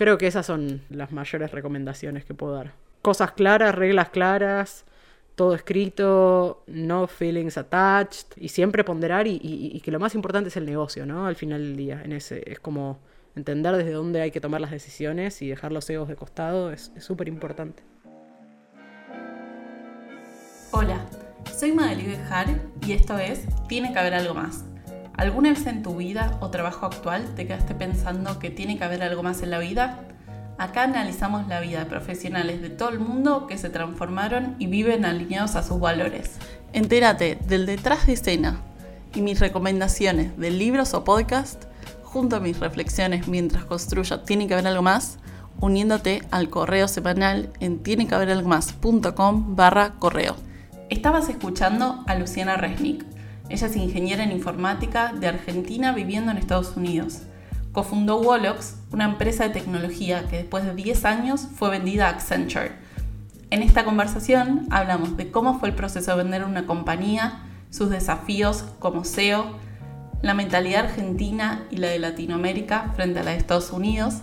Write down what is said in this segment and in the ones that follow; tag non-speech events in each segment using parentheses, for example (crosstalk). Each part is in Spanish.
Creo que esas son las mayores recomendaciones que puedo dar. Cosas claras, reglas claras, todo escrito, no feelings attached, y siempre ponderar y, que lo más importante es el negocio, ¿no? Al final del día, en ese, es como entender desde dónde hay que tomar las decisiones y dejar los egos de costado es súper importante. Hola, soy Madeleine Bejar y esto es Tiene que haber algo más. ¿Alguna vez en tu vida o trabajo actual te quedaste pensando que tiene que haber algo más en la vida? Acá analizamos la vida de profesionales de todo el mundo que se transformaron y viven alineados a sus valores. Entérate del detrás de escena y mis recomendaciones de libros o podcast junto a mis reflexiones mientras construyo Tiene que haber algo más, uniéndote al correo semanal en tienequehaberalgomás.com barra correo. Estabas escuchando a Luciana Resnick. Ella es ingeniera en informática de Argentina viviendo en Estados Unidos cofundó Wolox, una empresa de tecnología que después de 10 años fue vendida a Accenture. En esta conversación hablamos de cómo fue el proceso de vender una compañía, sus desafíos como CEO, la mentalidad argentina y la de Latinoamérica frente a la de Estados Unidos,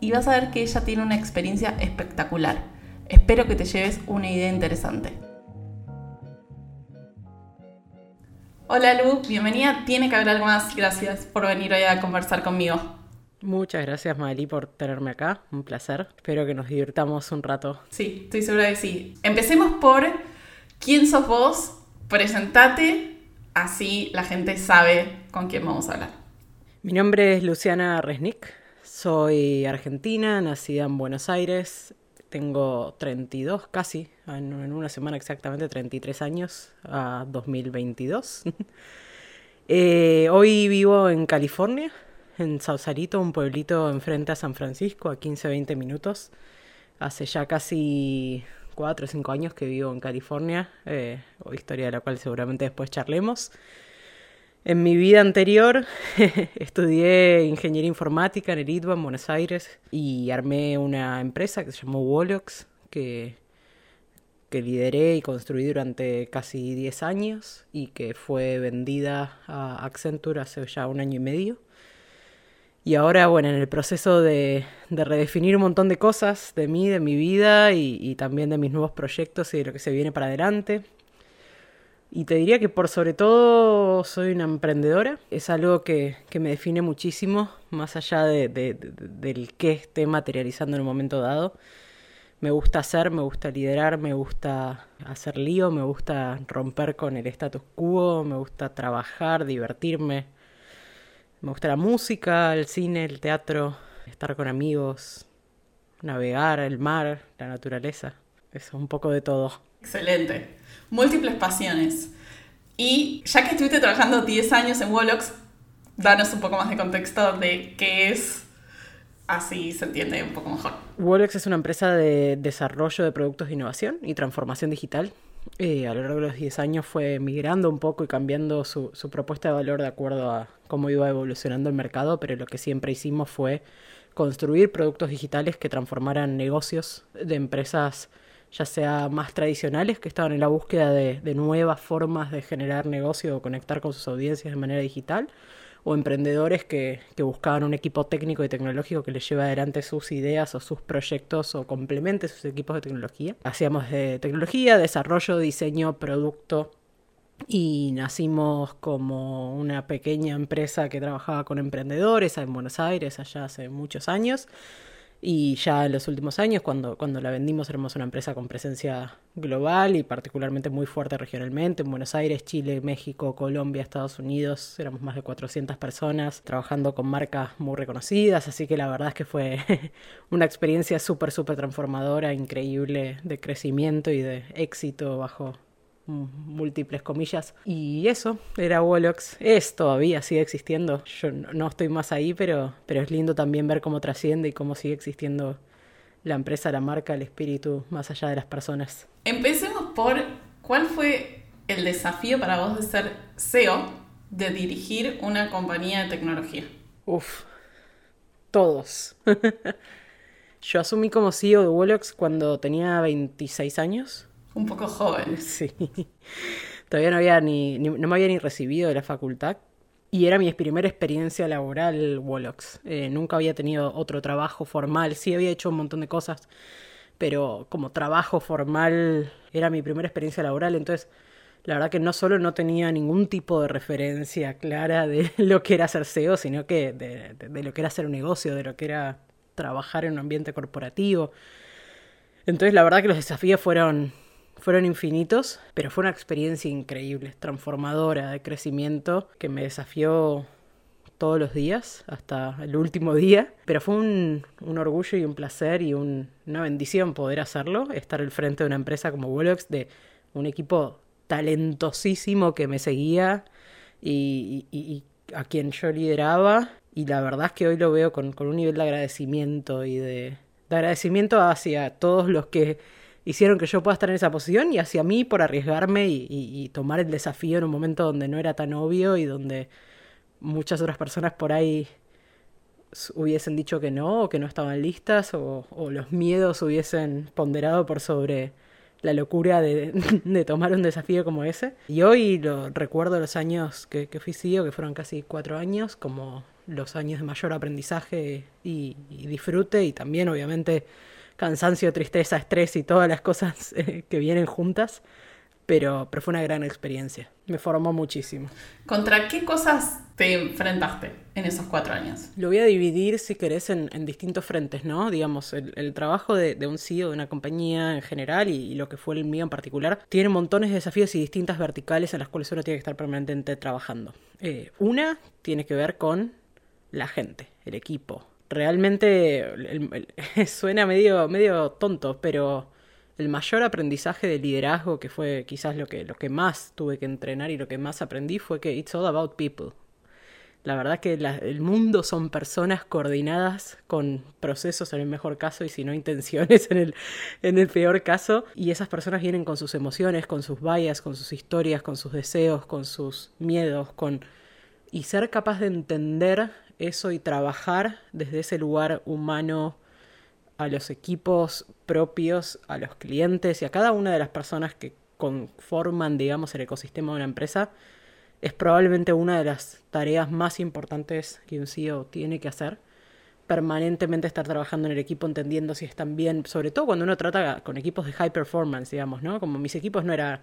y vas a ver que ella tiene una experiencia espectacular. Espero que te lleves una idea interesante. Hola Lu, bienvenida. Tiene que haber algo más. Gracias por venir hoy a conversar conmigo. Muchas gracias Mali por tenerme acá. Un placer. Espero que nos divirtamos un rato. Sí, estoy segura de que sí. Empecemos por quién sos vos. Presentate, así la gente sabe con quién vamos a hablar. Mi nombre es Luciana Resnick. Soy argentina, nacida en Buenos Aires. Tengo 32 casi, en, una semana exactamente 33 años, a 2022. (laughs) Eh, hoy vivo en California, en Sausalito, un pueblito enfrente a San Francisco, a 15-20 minutos. Hace ya casi 4 o 5 años que vivo en California, eh, historia de la cual seguramente después charlemos. En mi vida anterior (laughs) estudié ingeniería informática en el ITBA en Buenos Aires y armé una empresa que se llamó Wolox, que, que lideré y construí durante casi 10 años y que fue vendida a Accenture hace ya un año y medio. Y ahora, bueno, en el proceso de, redefinir un montón de cosas de mí, de mi vida y también de mis nuevos proyectos y de lo que se viene para adelante. Y te diría que por sobre todo soy una emprendedora. Es algo que, me define muchísimo, más allá de, del que esté materializando en un momento dado. Me gusta hacer, me gusta liderar, me gusta hacer lío, me gusta romper con el status quo, me gusta trabajar, divertirme. Me gusta la música, el cine, el teatro, estar con amigos, navegar, el mar, la naturaleza. Eso, un poco de todo. Excelente múltiples pasiones. Y ya que estuviste trabajando 10 años en Wolox, danos un poco más de contexto de qué es, así se entiende un poco mejor. Wolox es una empresa de desarrollo de productos de innovación y transformación digital. Eh, a lo largo de los 10 años fue migrando un poco y cambiando su, su propuesta de valor de acuerdo a cómo iba evolucionando el mercado, pero lo que siempre hicimos fue construir productos digitales que transformaran negocios de empresas ya sea más tradicionales, que estaban en la búsqueda de, nuevas formas de generar negocio o conectar con sus audiencias de manera digital, o emprendedores que, buscaban un equipo técnico y tecnológico que les lleve adelante sus ideas o sus proyectos o complemente sus equipos de tecnología. Hacíamos de tecnología, desarrollo, diseño, producto y nacimos como una pequeña empresa que trabajaba con emprendedores en Buenos Aires allá hace muchos años y ya en los últimos años, cuando, cuando la vendimos, éramos una empresa con presencia global y particularmente muy fuerte regionalmente. En Buenos Aires, Chile, México, Colombia, Estados Unidos, éramos más de 400 personas trabajando con marcas muy reconocidas. Así que la verdad es que fue (laughs) una experiencia súper, súper transformadora, increíble de crecimiento y de éxito bajo múltiples comillas. Y eso, era Wolox. Es todavía, sigue existiendo. Yo no estoy más ahí, pero, pero es lindo también ver cómo trasciende y cómo sigue existiendo la empresa, la marca, el espíritu, más allá de las personas. Empecemos por cuál fue el desafío para vos de ser CEO, de dirigir una compañía de tecnología. Uf, todos. (laughs) Yo asumí como CEO de Wolox cuando tenía 26 años un poco joven. Sí. Todavía no había ni, no me había ni recibido de la facultad. Y era mi primera experiencia laboral Wolox. Eh, nunca había tenido otro trabajo formal. Sí había hecho un montón de cosas, pero como trabajo formal era mi primera experiencia laboral. Entonces, la verdad que no solo no tenía ningún tipo de referencia clara de (laughs) lo que era ser SEO, sino que de, de lo que era hacer un negocio, de lo que era trabajar en un ambiente corporativo. Entonces, la verdad que los desafíos fueron fueron infinitos, pero fue una experiencia increíble, transformadora, de crecimiento, que me desafió todos los días, hasta el último día, pero fue un, orgullo y un placer y una bendición poder hacerlo, estar al frente de una empresa como Wolox, de un equipo talentosísimo que me seguía y, a quien yo lideraba, y la verdad es que hoy lo veo con, un nivel de agradecimiento y de agradecimiento hacia todos los que hicieron que yo pueda estar en esa posición y hacia mí por arriesgarme y, tomar el desafío en un momento donde no era tan obvio y donde muchas otras personas por ahí hubiesen dicho que no o que no estaban listas o, los miedos hubiesen ponderado por sobre la locura (laughs) de, tomar un desafío como ese. Y hoy lo recuerdo los años que, que fui CEO, que fueron casi cuatro años, como los años de mayor aprendizaje y disfrute y también obviamente cansancio, tristeza, estrés y todas las cosas (laughs) eh, que vienen juntas. Pero, pero fue una gran experiencia. Me formó muchísimo. ¿Contra qué cosas te enfrentaste en esos cuatro años? Lo voy a dividir, si querés, en, distintos frentes, ¿no? Digamos, el, trabajo de, un CEO de una compañía en general y, lo que fue el mío en particular, tiene montones de desafíos y distintas verticales en las cuales uno tiene que estar permanentemente trabajando. Eh, una tiene que ver con la gente, el equipo, realmente (laughs) suena medio, medio tonto, pero el mayor aprendizaje de liderazgo, que fue quizás lo que, lo que más tuve que entrenar y lo que más aprendí, fue que it's all about people. La verdad que el mundo son personas coordinadas con procesos en el mejor caso y si no intenciones en el, en el peor caso. Y esas personas vienen con sus emociones, con sus vallas, con sus historias, con sus deseos, con sus miedos, con... Y ser capaz de entender eso y trabajar desde ese lugar humano a los equipos propios, a los clientes y a cada una de las personas que conforman, digamos, el ecosistema de una empresa, es probablemente una de las tareas más importantes que un CEO tiene que hacer. Permanentemente estar trabajando en el equipo, entendiendo si están bien, sobre todo cuando uno trata con equipos de high performance, digamos, ¿no? Como mis equipos no era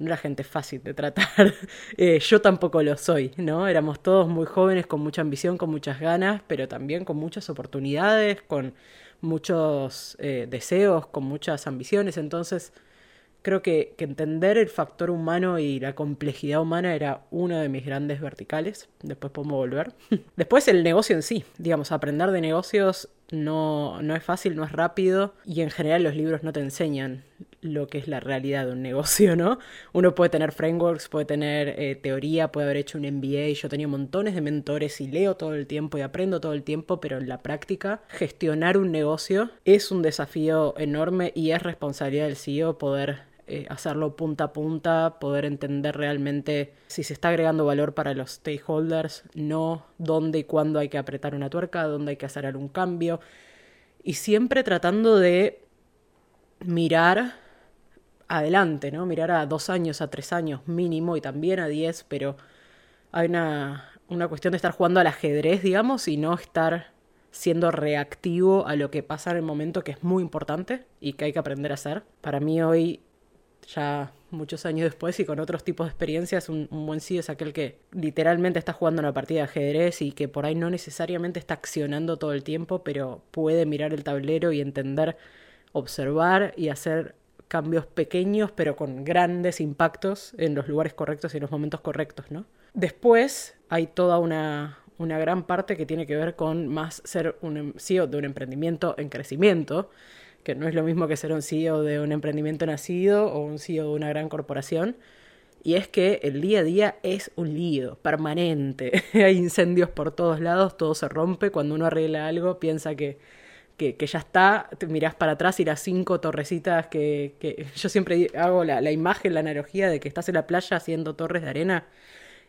no era gente fácil de tratar. (laughs) Eh, yo tampoco lo soy, ¿no? Éramos todos muy jóvenes, con mucha ambición, con muchas ganas, pero también con muchas oportunidades, con muchos eh, deseos, con muchas ambiciones. Entonces, creo que, que, entender el factor humano y la complejidad humana era uno de mis grandes verticales. Después podemos volver. (laughs) Después el negocio en sí, digamos, aprender de negocios no, no es fácil, no es rápido y en general los libros no te enseñan lo que es la realidad de un negocio, ¿no? Uno puede tener frameworks, puede tener eh, teoría, puede haber hecho un MBA, yo tenía montones de mentores y leo todo el tiempo y aprendo todo el tiempo, pero en la práctica gestionar un negocio es un desafío enorme y es responsabilidad del CEO poder eh, hacerlo punta a punta, poder entender realmente si se está agregando valor para los stakeholders, no dónde y cuándo hay que apretar una tuerca, dónde hay que hacer algún cambio. Y siempre tratando de mirar adelante, ¿no? Mirar a dos años, a tres años mínimo y también a diez, pero hay una, una cuestión de estar jugando al ajedrez, digamos, y no estar siendo reactivo a lo que pasa en el momento que es muy importante y que hay que aprender a hacer. Para mí hoy, ya muchos años después y con otros tipos de experiencias, un, un buen CEO es aquel que literalmente está jugando una partida de ajedrez y que por ahí no necesariamente está accionando todo el tiempo, pero puede mirar el tablero y entender, observar y hacer cambios pequeños pero con grandes impactos en los lugares correctos y en los momentos correctos, ¿no? Después hay toda una, una gran parte que tiene que ver con más ser un em, CEO de un emprendimiento en crecimiento, que no es lo mismo que ser un CEO de un emprendimiento nacido o un CEO de una gran corporación. Y es que el día a día es un lío permanente. (laughs) Hay incendios por todos lados, todo se rompe. Cuando uno arregla algo, piensa que que, ya está, te mirás para atrás y las cinco torrecitas que, (laughs) yo siempre hago la, la, imagen, la analogía de que estás en la playa haciendo torres de arena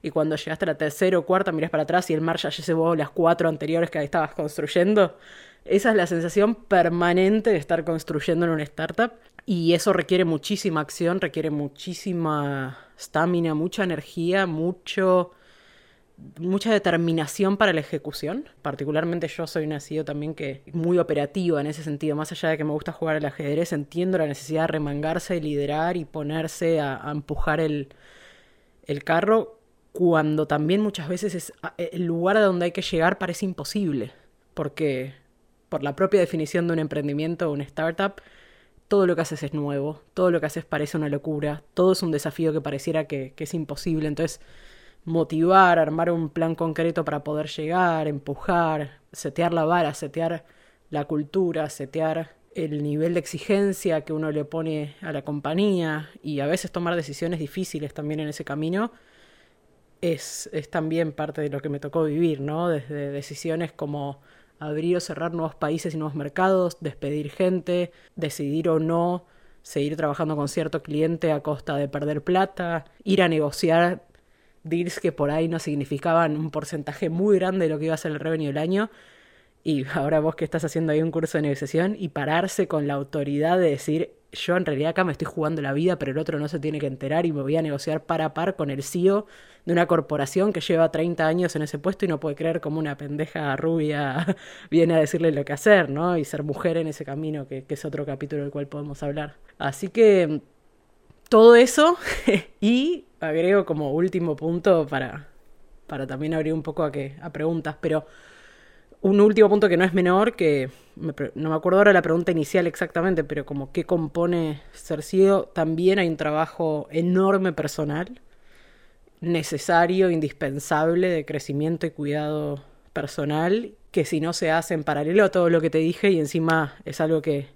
y cuando llegaste a la tercera o cuarta mirás para atrás y el mar ya llevó las cuatro anteriores que estabas construyendo. Esa es la sensación permanente de estar construyendo en una startup y eso requiere muchísima acción, requiere muchísima estamina, mucha energía, mucho mucha determinación para la ejecución. Particularmente yo soy una CEO también que muy operativa en ese sentido. Más allá de que me gusta jugar al ajedrez, entiendo la necesidad de remangarse, liderar y ponerse a, empujar el, el carro cuando también muchas veces es el lugar a donde hay que llegar parece imposible. Porque por la propia definición de un emprendimiento o una startup, todo lo que haces es nuevo, todo lo que haces parece una locura, todo es un desafío que pareciera que, es imposible. Entonces, motivar, armar un plan concreto para poder llegar, empujar, setear la vara, setear la cultura, setear el nivel de exigencia que uno le pone a la compañía y a veces tomar decisiones difíciles también en ese camino, es, es también parte de lo que me tocó vivir, ¿no? Desde decisiones como abrir o cerrar nuevos países y nuevos mercados, despedir gente, decidir o no seguir trabajando con cierto cliente a costa de perder plata, ir a negociar deals que por ahí no significaban un porcentaje muy grande de lo que iba a ser el revenue del año. Y (laughs) ahora vos que estás haciendo ahí un curso de negociación y pararse con la autoridad de decir, yo en realidad acá me estoy jugando la vida, pero el otro no se tiene que enterar y me voy a negociar par a par con el CEO de una corporación que lleva 30 años en ese puesto y no puede creer como una pendeja rubia (laughs) viene a decirle lo que hacer, ¿no? Y ser mujer en ese camino, que, es otro capítulo del cual podemos hablar. Así que todo eso (laughs) y agrego como último punto para, para también abrir un poco a, que, a preguntas, pero un último punto que no es menor, que no me acuerdo ahora la pregunta inicial exactamente, pero como qué compone ser CEO, también hay un trabajo enorme personal, necesario, indispensable de crecimiento y cuidado personal, que si no se hace en paralelo a todo lo que te dije y encima es algo que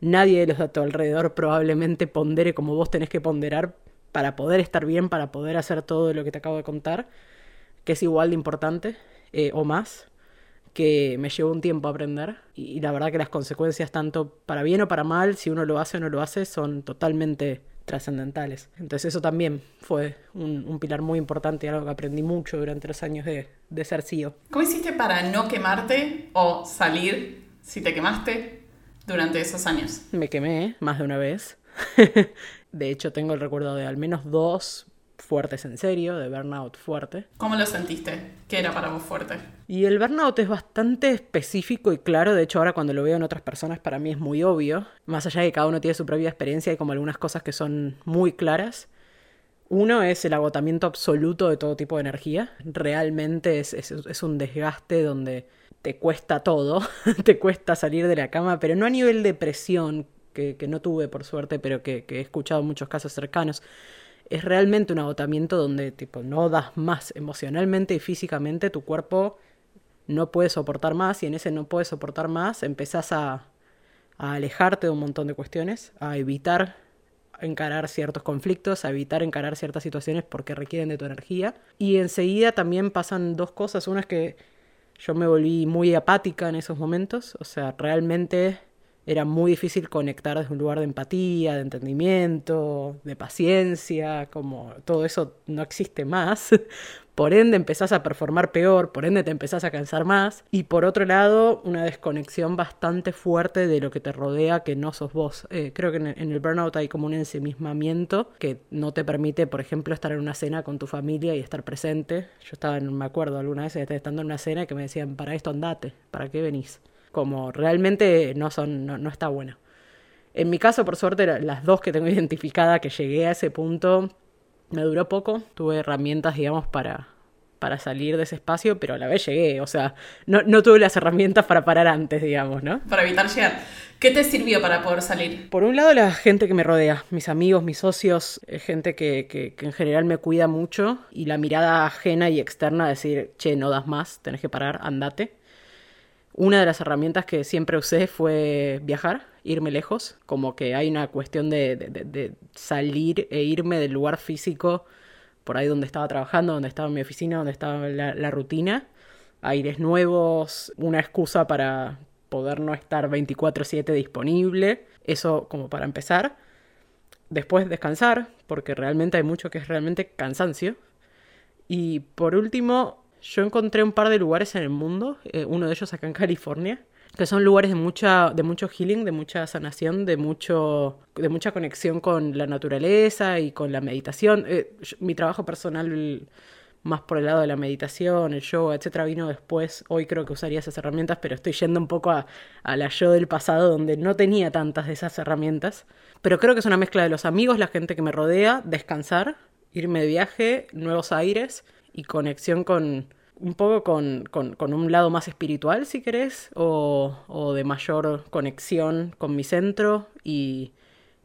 nadie de los de tu alrededor probablemente pondere como vos tenés que ponderar para poder estar bien, para poder hacer todo lo que te acabo de contar, que es igual de importante eh, o más que me llevó un tiempo aprender y, la verdad que las consecuencias tanto para bien o para mal, si uno lo hace o no lo hace, son totalmente trascendentales. Entonces eso también fue un, pilar muy importante y algo que aprendí mucho durante los años de, de ser CEO. ¿Cómo hiciste para no quemarte o salir si te quemaste durante esos años? Me quemé más de una vez. (laughs) de hecho tengo el recuerdo de al menos dos fuertes en serio, de burnout fuerte. ¿Cómo lo sentiste? ¿Qué era para vos fuerte? Y el burnout es bastante específico y claro, de hecho ahora cuando lo veo en otras personas para mí es muy obvio, más allá de que cada uno tiene su propia experiencia y como algunas cosas que son muy claras. Uno es el agotamiento absoluto de todo tipo de energía, realmente es, es, un desgaste donde te cuesta todo, (laughs) te cuesta salir de la cama, pero no a nivel de presión, que, no tuve por suerte, pero que, que he escuchado muchos casos cercanos, es realmente un agotamiento donde tipo no das más emocionalmente y físicamente, tu cuerpo no puede soportar más y en ese no puede soportar más empezás a, a alejarte de un montón de cuestiones, a evitar encarar ciertos conflictos, a evitar encarar ciertas situaciones porque requieren de tu energía. Y enseguida también pasan dos cosas. Una es que yo me volví muy apática en esos momentos, o sea, realmente era muy difícil conectar desde un lugar de empatía, de entendimiento, de paciencia, como todo eso no existe más. (laughs) Por ende empezás a performar peor, por ende te empezás a cansar más. Y por otro lado, una desconexión bastante fuerte de lo que te rodea que no sos vos. Eh, creo que en el burnout hay como un ensimismamiento que no te permite, por ejemplo, estar en una cena con tu familia y estar presente. Yo estaba, en, me acuerdo alguna vez, estando en una cena que me decían, para esto andate, ¿para qué venís? Como realmente no son, no, está bueno. En mi caso, por suerte, las dos que tengo (laughs) identificada que llegué a ese punto, me duró poco, tuve herramientas, digamos, para, para salir de ese espacio, pero a la vez llegué, o sea, no, no tuve las herramientas para parar antes, digamos, ¿no? Para evitar llegar. ¿Qué te sirvió para poder salir? Por un lado, la gente que me rodea, mis amigos, mis socios, eh, gente que, que, que en general me cuida mucho y la mirada ajena y externa, decir, che, no das más, tenés que parar, andate. Una de las herramientas que siempre usé fue viajar, irme lejos, como que hay una cuestión de, salir e irme del lugar físico, por ahí donde estaba trabajando, donde estaba mi oficina, donde estaba la, rutina, aires nuevos, una excusa para poder no estar 24/7 disponible, eso como para empezar. Después descansar, porque realmente hay mucho que es realmente cansancio. Y por último, yo encontré un par de lugares en el mundo, eh, uno de ellos acá en California, que son lugares de mucha de mucho healing, de mucha sanación, de mucho de mucha conexión con la naturaleza y con la meditación. Eh, mi trabajo personal más por el lado de la meditación, el yoga, etcétera, vino después. Hoy creo que usaría esas herramientas, pero estoy yendo un poco a, a, la yo del pasado donde no tenía tantas de esas herramientas. Pero creo que es una mezcla de los amigos, la gente que me rodea, descansar, irme de viaje, nuevos aires y conexión con un poco con, con, con un lado más espiritual, si querés, o, o de mayor conexión con mi centro y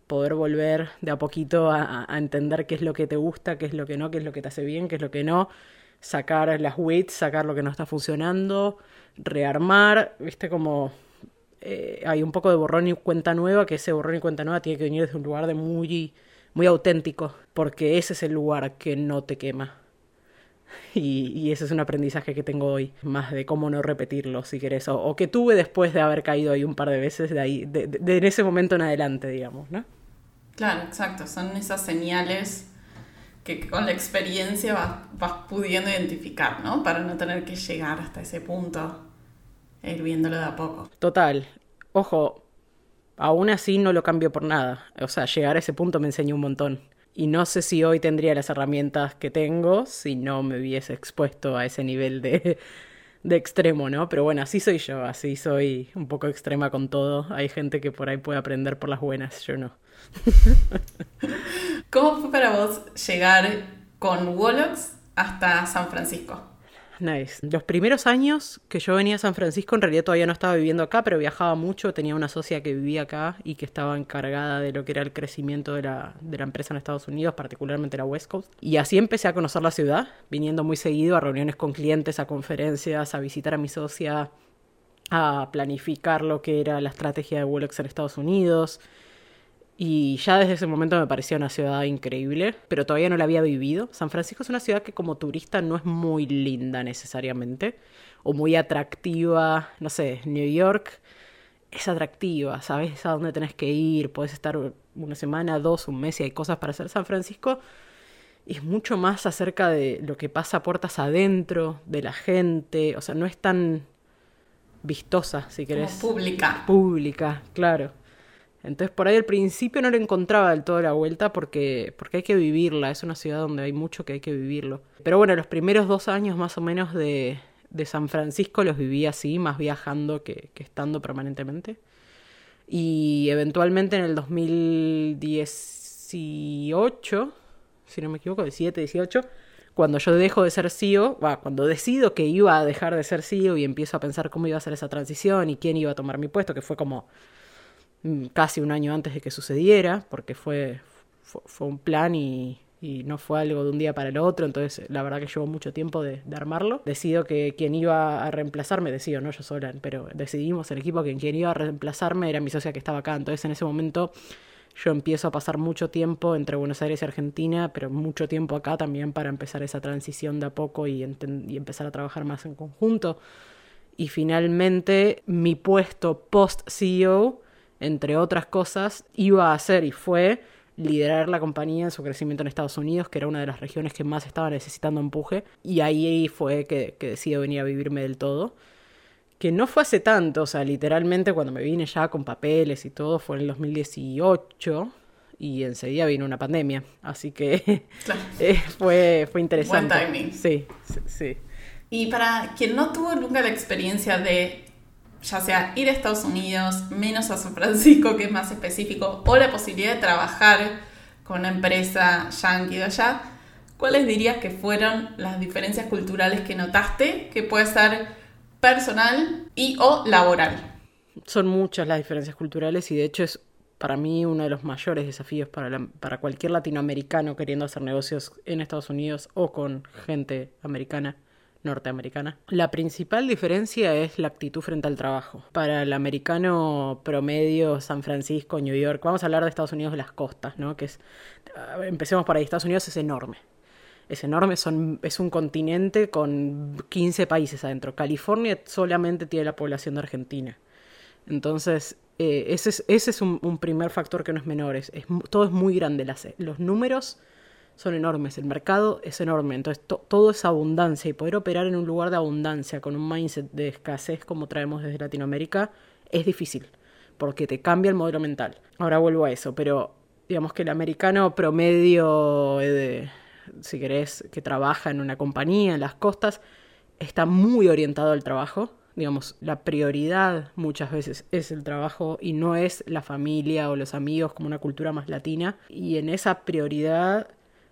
poder volver de a poquito a, entender qué es lo que te gusta, qué es lo que no, qué es lo que te hace bien, qué es lo que no, sacar las weights, sacar lo que no está funcionando, rearmar, viste como eh, hay un poco de borrón y cuenta nueva, que ese borrón y cuenta nueva tiene que venir desde un lugar muy, muy auténtico, porque ese es el lugar que no te quema. (laughs) Y, y, ese es un aprendizaje que tengo hoy, más de cómo no repetirlo, si querés, o, o que tuve después de haber caído ahí un par de veces, de ahí, de, de, ese momento en adelante, digamos, ¿no? Claro, exacto. Son esas señales que con la experiencia vas, vas, pudiendo identificar, ¿no? Para no tener que llegar hasta ese punto e ir viéndolo de a poco. Total. Ojo, aún así no lo cambio por nada. O sea, llegar a ese punto me enseñó un montón. Y no sé si hoy tendría las herramientas que tengo si no me hubiese expuesto a ese nivel de, de extremo, ¿no? Pero bueno, así soy yo, así soy un poco extrema con todo. Hay gente que por ahí puede aprender por las buenas, yo no. (laughs) ¿Cómo fue para vos llegar con Wolox hasta San Francisco? Nice. Los primeros años que yo venía a San Francisco, en realidad todavía no estaba viviendo acá, pero viajaba mucho. Tenía una socia que vivía acá y que estaba encargada de lo que era el crecimiento de la, de la empresa en Estados Unidos, particularmente la West Coast. Y así empecé a conocer la ciudad, viniendo muy seguido a reuniones con clientes, a conferencias, a visitar a mi socia, a planificar lo que era la estrategia de Wolox en Estados Unidos. Y ya desde ese momento me parecía una ciudad increíble, pero todavía no la había vivido. San Francisco es una ciudad que como turista no es muy linda necesariamente, o muy atractiva. No sé, New York es atractiva, sabes a dónde tenés que ir, puedes estar una semana, dos, un mes y hay cosas para hacer. San Francisco es mucho más acerca de lo que pasa puertas adentro, de la gente, o sea, no es tan vistosa, si querés. Como pública. Pública, claro. Entonces por ahí al principio no le encontraba del todo la vuelta porque, porque hay que vivirla, es una ciudad donde hay mucho que hay que vivirlo. Pero bueno, los primeros dos años más o menos de, de San Francisco los viví así, más viajando que, estando permanentemente. Y eventualmente en el 2018, si no me equivoco, 17, 18, cuando yo dejo de ser CEO, cuando decido que iba a dejar de ser CEO y empiezo a pensar cómo iba a ser esa transición y quién iba a tomar mi puesto, que fue como casi un año antes de que sucediera, porque fue, fue, un plan y, no fue algo de un día para el otro, entonces la verdad que llevó mucho tiempo de, de, armarlo. Decido que quien iba a reemplazarme, decido, no yo sola, pero decidimos el equipo que quien iba a reemplazarme era mi socia que estaba acá, entonces en ese momento yo empiezo a pasar mucho tiempo entre Buenos Aires y Argentina, pero mucho tiempo acá también para empezar esa transición de a poco y, y empezar a trabajar más en conjunto. Y finalmente mi puesto post-CEO entre otras cosas, iba a hacer y fue liderar la compañía en su crecimiento en Estados Unidos, que era una de las regiones que más estaba necesitando empuje, y ahí fue que, que decido venir a vivirme del todo. Que no fue hace tanto, o sea, literalmente cuando me vine ya con papeles y todo fue en el 2018 y enseguida vino una pandemia, así que (laughs) claro. eh, fue, fue interesante. Buen timing. Sí, sí, sí. Y para quien no tuvo nunca la experiencia de ya sea ir a Estados Unidos, menos a San Francisco, que es más específico, o la posibilidad de trabajar con una empresa yankee de allá, ¿cuáles dirías que fueron las diferencias culturales que notaste que puede ser personal y o laboral? Son muchas las diferencias culturales y de hecho es para mí uno de los mayores desafíos para, para cualquier latinoamericano queriendo hacer negocios en Estados Unidos o con gente americana norteamericana. La principal diferencia es la actitud frente al trabajo. Para el americano promedio, San Francisco, New York, vamos a hablar de Estados Unidos de las costas, ¿no? Que es, empecemos por ahí, Estados Unidos es enorme. Es enorme, es un continente con 15 países adentro. California solamente tiene la población de Argentina. Entonces, eh, ese es, un, primer factor que no es menor. Es, es, todo es muy grande. Las, los números son enormes, el mercado es enorme, entonces to todo es abundancia y poder operar en un lugar de abundancia con un mindset de escasez como traemos desde Latinoamérica es difícil, porque te cambia el modelo mental. Ahora vuelvo a eso, pero digamos que el americano promedio si querés, que trabaja en una compañía en las costas, está muy orientado al trabajo. Digamos, la prioridad muchas veces es el trabajo y no es la familia o los amigos como una cultura más latina. Y en esa prioridad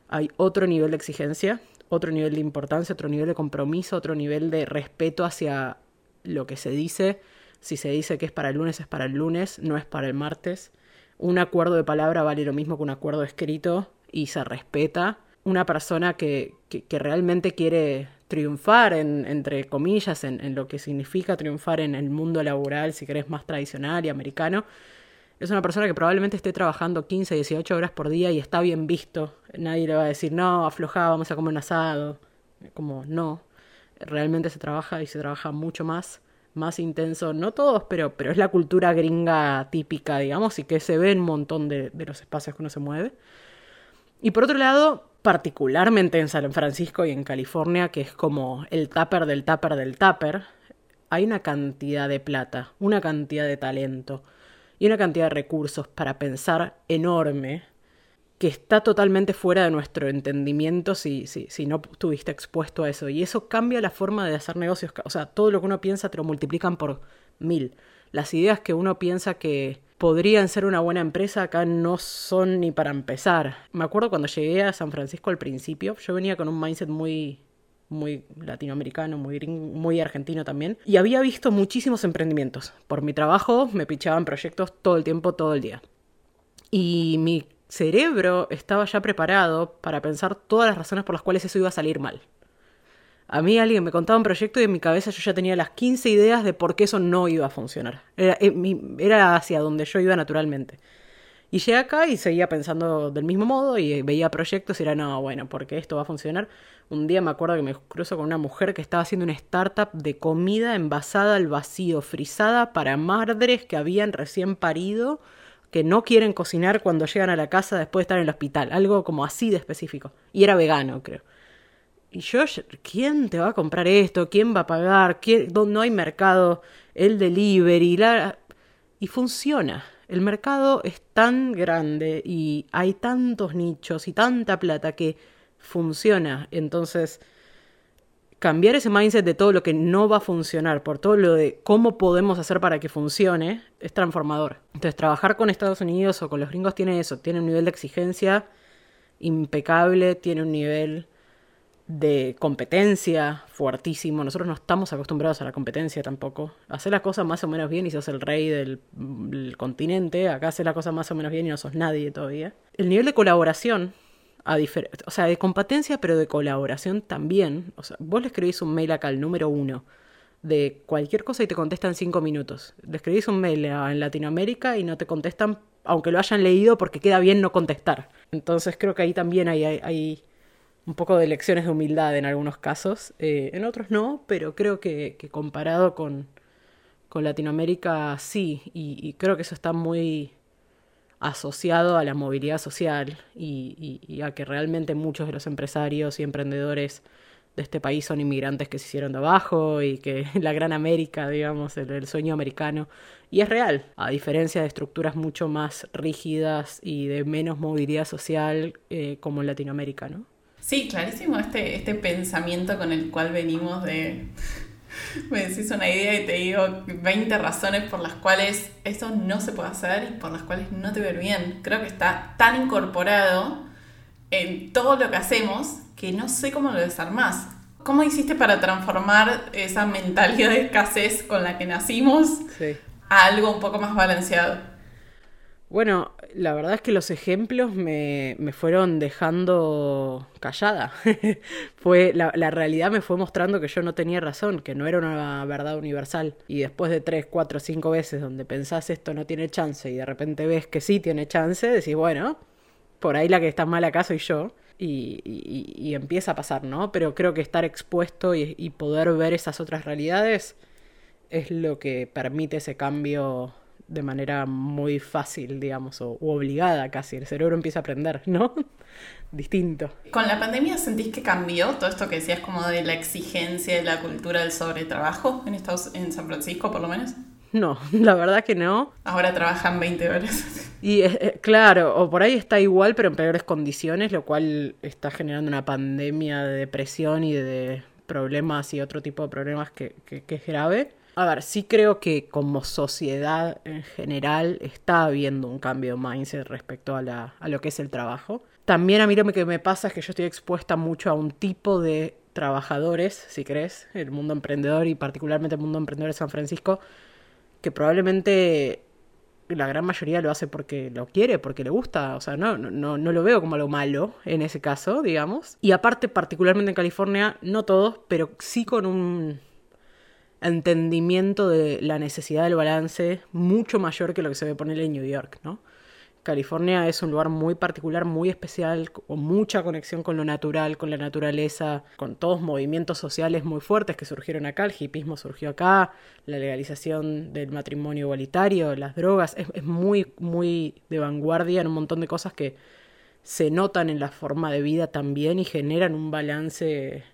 hay otro nivel de exigencia, otro nivel de importancia, otro nivel de compromiso, otro nivel de respeto hacia lo que se dice. Si se dice que es para el lunes, es para el lunes, no es para el martes. Un acuerdo de palabra vale lo mismo que un acuerdo escrito y se respeta. Una persona que, que, realmente quiere triunfar, en, entre comillas, en, en, lo que significa triunfar en el mundo laboral, si querés, más tradicional y americano, es una persona que probablemente esté trabajando 15, 18 horas por día y está bien visto. Nadie le va a decir, no, aflojá, vamos a comer un asado. Como, no. Realmente se trabaja y se trabaja mucho más más intenso, no todos, pero, pero es la cultura gringa típica, digamos, y que se ve en un montón de, de los espacios que uno se mueve. Y por otro lado, particularmente en San Francisco y en California, que es como el tupper del tupper del tupper, hay una cantidad de plata, una cantidad de talento y una cantidad de recursos para pensar enorme que está totalmente fuera de nuestro entendimiento si, si, si no estuviste expuesto a eso. Y eso cambia la forma de hacer negocios. O sea, todo lo que uno piensa te lo multiplican por mil. Las ideas que uno piensa que podrían ser una buena empresa acá no son ni para empezar. Me acuerdo cuando llegué a San Francisco al principio, yo venía con un mindset muy muy latinoamericano, muy, muy argentino también. Y había visto muchísimos emprendimientos. Por mi trabajo me pichaban proyectos todo el tiempo, todo el día. Y mi cerebro estaba ya preparado para pensar todas las razones por las cuales eso iba a salir mal. A mí alguien me contaba un proyecto y en mi cabeza yo ya tenía las 15 ideas de por qué eso no iba a funcionar. Era, eh, era hacia donde yo iba naturalmente. Y llegué acá y seguía pensando del mismo modo y veía proyectos y era, no, bueno, porque esto va a funcionar. Un día me acuerdo que me cruzo con una mujer que estaba haciendo una startup de comida envasada al vacío, frisada para madres que habían recién parido que no quieren cocinar cuando llegan a la casa después de estar en el hospital, algo como así de específico. Y era vegano, creo. Y yo, ¿quién te va a comprar esto? ¿Quién va a pagar? ¿Quién? No hay mercado, el delivery, la... y funciona. El mercado es tan grande y hay tantos nichos y tanta plata que funciona. Entonces, cambiar ese mindset de todo lo que no va a funcionar por todo lo de cómo podemos hacer para que funcione es transformador. Entonces, trabajar con Estados Unidos o con los gringos tiene eso, tiene un nivel de exigencia impecable, tiene un nivel de competencia fuertísimo. Nosotros no estamos acostumbrados a la competencia tampoco. Hacer las cosas más o menos bien y sos el rey del, continente. Acá haces las cosas más o menos bien y no sos nadie todavía. El nivel de colaboración o sea, de competencia, pero de colaboración también. O sea, vos le escribís un mail acá al número uno de cualquier cosa y te contestan cinco minutos. Le escribís un mail en Latinoamérica y no te contestan, aunque lo hayan leído, porque queda bien no contestar. Entonces creo que ahí también hay, un poco de lecciones de humildad en algunos casos. Eh, en otros no, pero creo que, comparado con, con Latinoamérica sí. y creo que eso está muy asociado a la movilidad social y, a que realmente muchos de los empresarios y emprendedores de este país son inmigrantes que se hicieron de abajo y que (laughs) la gran América, digamos, el, sueño americano. Y es real, a diferencia de estructuras mucho más rígidas y de menos movilidad social eh, como en Latinoamérica, ¿no? Sí, clarísimo este, este pensamiento con el cual venimos de (laughs) me decís una idea y te digo 20 razones por las cuales eso no se puede hacer y por las cuales no te ver bien. Creo que está tan incorporado en todo lo que hacemos que no sé cómo lo desarmás. ¿Cómo hiciste para transformar esa mentalidad de escasez con la que nacimos a algo un poco más balanceado? Bueno, la verdad es que los ejemplos me, me fueron dejando callada. (laughs) fue, la, realidad me fue mostrando que yo no tenía razón, que no era una verdad universal. Y después de tres, cuatro, cinco veces donde pensás esto no tiene chance y de repente ves que sí tiene chance, decís, bueno, por ahí la que está mal acá soy yo. Y, y, y empieza a pasar, ¿no? Pero creo que estar expuesto y poder ver esas otras realidades es lo que permite ese cambio de manera muy fácil, digamos, o obligada casi. El cerebro empieza a aprender, ¿no? (laughs) Distinto. ¿Con la pandemia sentís que cambió todo esto que decías como de la exigencia de la cultura del sobretrabajo en, Estados, en San Francisco, por lo menos? No, (laughs) la verdad que no. Ahora trabajan 20 horas. (laughs) Y eh, claro, o por ahí está igual, pero en peores condiciones, lo cual está generando una pandemia de depresión y de problemas y otro tipo de problemas que, que, que es grave. A ver, sí creo que como sociedad en general está habiendo un cambio de mindset respecto a, la, lo que es el trabajo. También a mí lo que me pasa es que yo estoy expuesta mucho a un tipo de trabajadores, si crees, el mundo emprendedor y particularmente el mundo emprendedor de San Francisco, que probablemente la gran mayoría lo hace porque lo quiere, porque le gusta, o sea, no, no, no lo veo como lo malo en ese caso, digamos. Y aparte, particularmente en California, no todos, pero sí con un entendimiento de la necesidad del balance mucho mayor que lo que se ve poner en New York, ¿no? California es un lugar muy particular, muy especial, con mucha conexión con lo natural, con la naturaleza, con todos movimientos sociales muy fuertes que surgieron acá. El hipismo surgió acá, la legalización del matrimonio igualitario, las drogas. Es, es muy, muy de vanguardia en un montón de cosas que se notan en la forma de vida también y generan un balance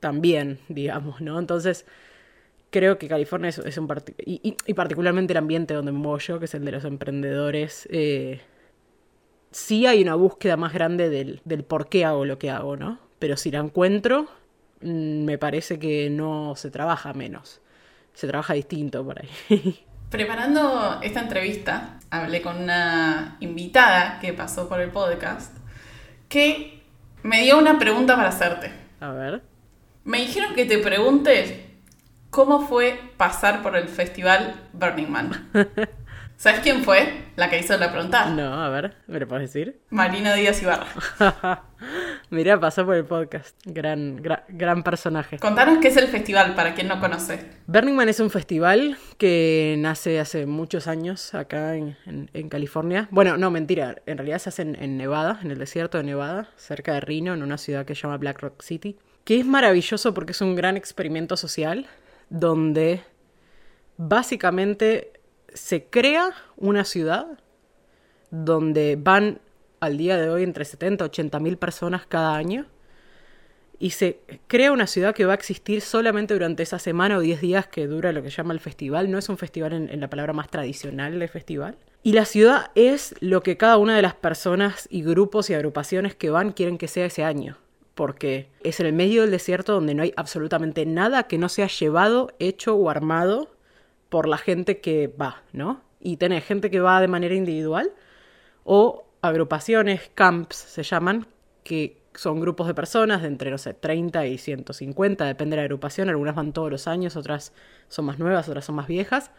también, digamos, ¿no? Entonces, creo que California es, es un y, y, y, particularmente el ambiente donde me muevo yo, que es el de los emprendedores, eh, sí hay una búsqueda más grande del, del, por qué hago lo que hago, ¿no? Pero si la encuentro, mmm, me parece que no se trabaja menos, se trabaja distinto por ahí. (laughs) Preparando esta entrevista, hablé con una invitada que pasó por el podcast, que me dio una pregunta para hacerte. A ver. Me dijeron que te preguntes ¿Cómo fue pasar por el festival Burning Man? (laughs) ¿Sabes quién fue la que hizo la pregunta? No, a ver, ¿me lo puedes decir? Marina Díaz Ibarra. (laughs) Mirá, pasó por el podcast. Gran, gran, gran, personaje. Contanos qué es el festival, para quien no conoce. Burning Man es un festival que nace hace muchos años acá en, en, en California. Bueno, no, mentira. En realidad se hace en, en Nevada, en el desierto de Nevada, cerca de Reno, en una ciudad que se llama Black Rock City. Que es maravilloso porque es un gran experimento social donde básicamente se crea una ciudad donde van al día de hoy entre 70 y 80 mil personas cada año y se crea una ciudad que va a existir solamente durante esa semana o 10 días que dura lo que llama el festival. No es un festival en, en, la palabra más tradicional de festival. Y la ciudad es lo que cada una de las personas y grupos y agrupaciones que van quieren que sea ese año porque es en el medio del desierto donde no hay absolutamente nada que no sea llevado, hecho o armado por la gente que va, ¿no? Y tenés gente que va de manera individual o agrupaciones, camps se llaman, que son grupos de personas de entre, no sé, 30 y 150, depende de la agrupación, algunas van todos los años, otras son más nuevas, otras son más viejas,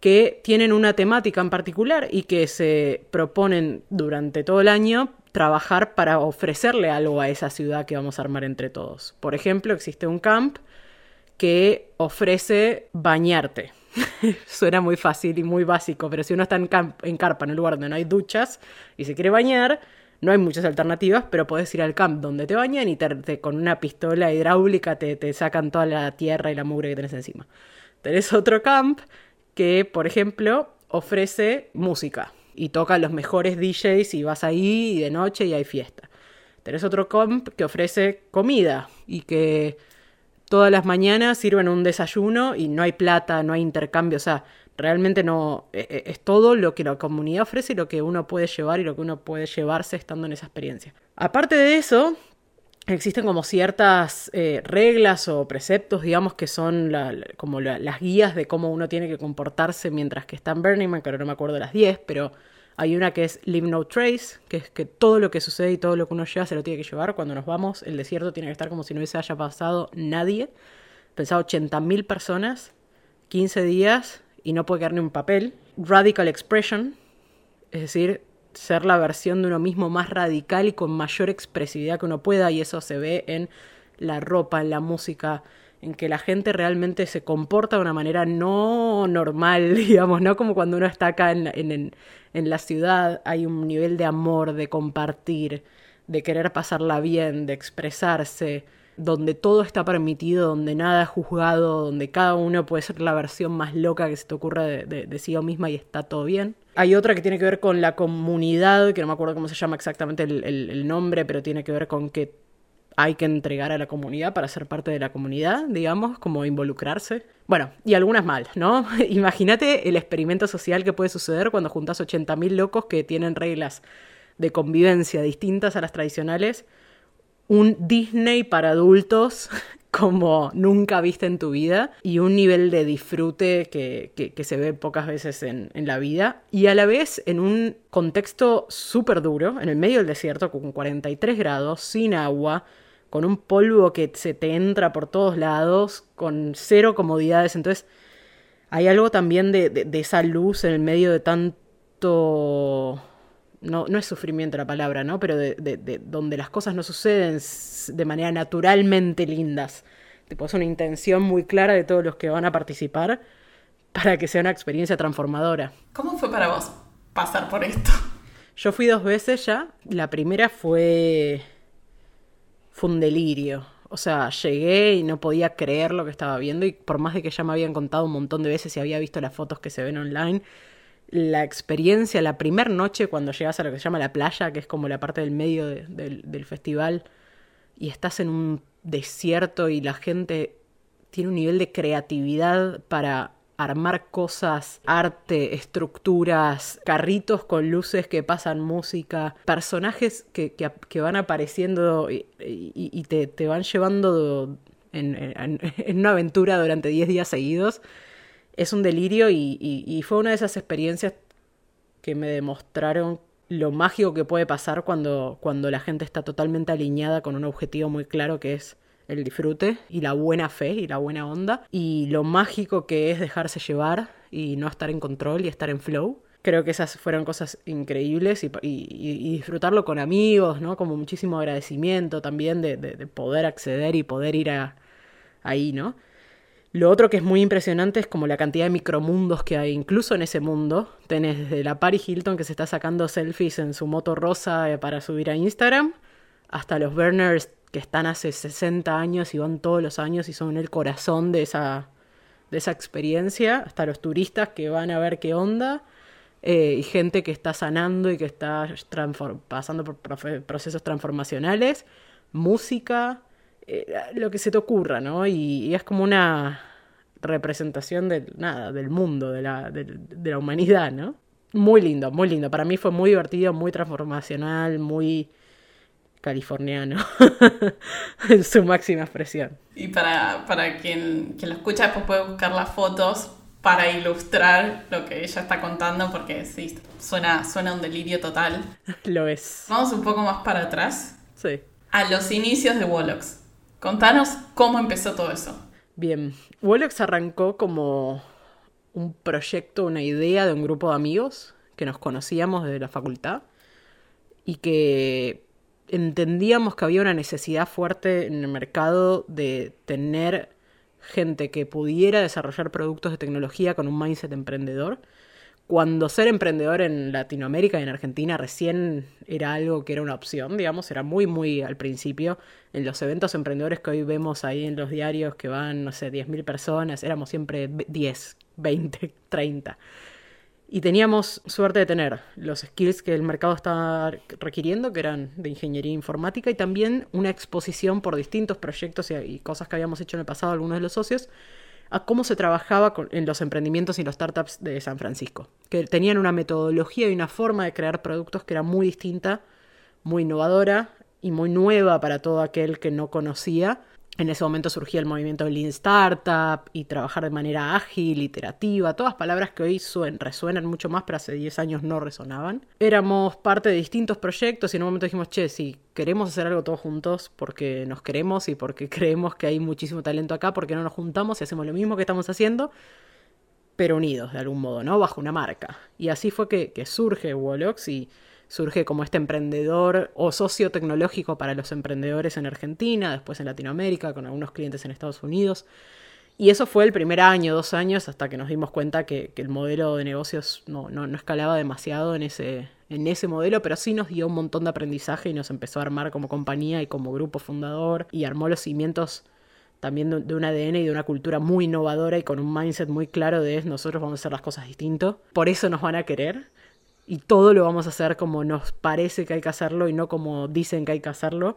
que tienen una temática en particular y que se proponen durante todo el año trabajar para ofrecerle algo a esa ciudad que vamos a armar entre todos. Por ejemplo, existe un camp que ofrece bañarte. (laughs) Suena muy fácil y muy básico, pero si uno está en, camp en carpa, en un lugar donde no hay duchas y se quiere bañar, no hay muchas alternativas, pero puedes ir al camp donde te bañan y te, con una pistola hidráulica te, te sacan toda la tierra y la mugre que tenés encima. Tenés otro camp que, por ejemplo, ofrece música y toca los mejores DJs y vas ahí y de noche y hay fiesta. Tenés otro comp que ofrece comida y que todas las mañanas sirven un desayuno y no hay plata, no hay intercambio, o sea, realmente no es todo lo que la comunidad ofrece y lo que uno puede llevar y lo que uno puede llevarse estando en esa experiencia. Aparte de eso, existen como ciertas eh, reglas o preceptos, digamos, que son la, como la, las guías de cómo uno tiene que comportarse mientras que está en Burning Man, que ahora no me acuerdo las 10, pero hay una que es Leave No Trace, que es que todo lo que sucede y todo lo que uno lleva se lo tiene que llevar. Cuando nos vamos, el desierto tiene que estar como si no se haya pasado nadie. Pensaba 80.000 personas, 15 días y no puede quedar ni un papel. Radical Expression, es decir, ser la versión de uno mismo más radical y con mayor expresividad que uno pueda, y eso se ve en la ropa, en la música, en que la gente realmente se comporta de una manera no normal, (laughs) digamos, no como cuando uno está acá en, en, en la ciudad, hay un nivel de amor, de compartir, de querer pasarla bien, de expresarse, donde todo está permitido, donde nada es juzgado, donde cada uno puede ser la versión más loca que se te ocurra de, de, de sí misma y está todo bien. Hay otra que tiene que ver con la comunidad, que no me acuerdo cómo se llama exactamente el, el, nombre, pero tiene que ver con que hay que entregar a la comunidad para ser parte de la comunidad, digamos, como involucrarse. Bueno, y algunas mal, ¿no? (laughs) Imagínate el experimento social que puede suceder cuando juntas 80.000 locos que tienen reglas de convivencia distintas a las tradicionales, un Disney para adultos (laughs) como nunca viste en tu vida y un nivel de disfrute que, se ve pocas veces en, en, la vida y a la vez en un contexto súper duro, en el medio del desierto con 43 grados, sin agua, con un polvo que se te entra por todos lados, con cero comodidades. Entonces, hay algo también de, esa luz en el medio de tanto... No, no es sufrimiento la palabra, ¿no? Pero de, donde las cosas no suceden de manera naturalmente lindas. Tipo, es una intención muy clara de todos los que van a participar para que sea una experiencia transformadora. ¿Cómo fue para vos pasar por esto? Yo fui dos veces ya. La primera fue fue un delirio. O sea, llegué y no podía creer lo que estaba viendo y por más de que ya me habían contado un montón de veces y había visto las fotos que se ven online, la experiencia, la primera noche cuando llegas a lo que se llama la playa, que es como la parte del medio del festival, y estás en un desierto y la gente tiene un nivel de creatividad para armar cosas, arte, estructuras, carritos con luces que pasan música, personajes que, que, van apareciendo y, te, van llevando en, una aventura durante 10 días seguidos. Es un delirio y, fue una de esas experiencias que me demostraron lo mágico que puede pasar cuando, cuando la gente está totalmente alineada con un objetivo muy claro que es el disfrute y la buena fe y la buena onda y lo mágico que es dejarse llevar y no estar en control y estar en flow. Creo que esas fueron cosas increíbles y, disfrutarlo con amigos, ¿no? Como muchísimo agradecimiento también de, poder acceder y poder ir a, ahí, ¿no? Lo otro que es muy impresionante es como la cantidad de micromundos que hay, incluso en ese mundo. Tenés desde la Paris Hilton que se está sacando selfies en su moto rosa eh, para subir a Instagram, hasta los burners que están hace 60 años y van todos los años y son el corazón de esa, de esa experiencia, hasta los turistas que van a ver qué onda, eh, y gente que está sanando y que está pasando por procesos transformacionales, música, eh, lo que se te ocurra, ¿no? Y, es como una representación del, nada, del mundo, de la, de la humanidad, ¿no? Muy lindo, muy lindo. Para mí fue muy divertido, muy transformacional, muy californiano en (laughs) su máxima expresión. Y para, para quien, quien, lo escucha, después puede buscar las fotos para ilustrar lo que ella está contando, porque sí, suena, suena un delirio total. (laughs) lo es. Vamos un poco más para atrás. Sí. A los inicios de Wolox. Contanos cómo empezó todo eso. Bien, Wolox arrancó como un proyecto, una idea de un grupo de amigos que nos conocíamos desde la facultad y que entendíamos que había una necesidad fuerte en el mercado de tener gente que pudiera desarrollar productos de tecnología con un mindset emprendedor. Cuando ser emprendedor en Latinoamérica y en Argentina recién era algo que era una opción, digamos, era muy, muy al principio. En los eventos emprendedores que hoy vemos ahí en los diarios que van, no sé, 10.000 personas, éramos siempre 10, 20, 30 y teníamos suerte de tener los skills que el mercado estaba requiriendo, que eran de ingeniería informática, y también una exposición por distintos proyectos y, cosas que habíamos hecho en el pasado algunos de los socios, a cómo se trabajaba en los emprendimientos y los startups de San Francisco, que tenían una metodología y una forma de crear productos que era muy distinta, muy innovadora y muy nueva para todo aquel que no conocía en ese momento surgía el movimiento Lean Startup y trabajar de manera ágil, iterativa, todas palabras que hoy resuenan mucho más, pero hace 10 años no resonaban. Éramos parte de distintos proyectos y en un momento dijimos, che, si queremos hacer algo todos juntos porque nos queremos y porque creemos que hay muchísimo talento acá, porque no nos juntamos y hacemos lo mismo que estamos haciendo, pero unidos de algún modo, ¿no? Bajo una marca. Y así fue que, que surge Wolox y surge como este emprendedor o socio tecnológico para los emprendedores en Argentina, después en Latinoamérica, con algunos clientes en Estados Unidos. Y eso fue el primer año, dos años, hasta que nos dimos cuenta que, el modelo de negocios no, no, no, escalaba demasiado en ese, en ese modelo, pero sí nos dio un montón de aprendizaje y nos empezó a armar como compañía y como grupo fundador y armó los cimientos también de, de un ADN y de una cultura muy innovadora y con un mindset muy claro de nosotros vamos a hacer las cosas distinto. Por eso nos van a querer y todo lo vamos a hacer como nos parece que hay que hacerlo y no como dicen que hay que hacerlo.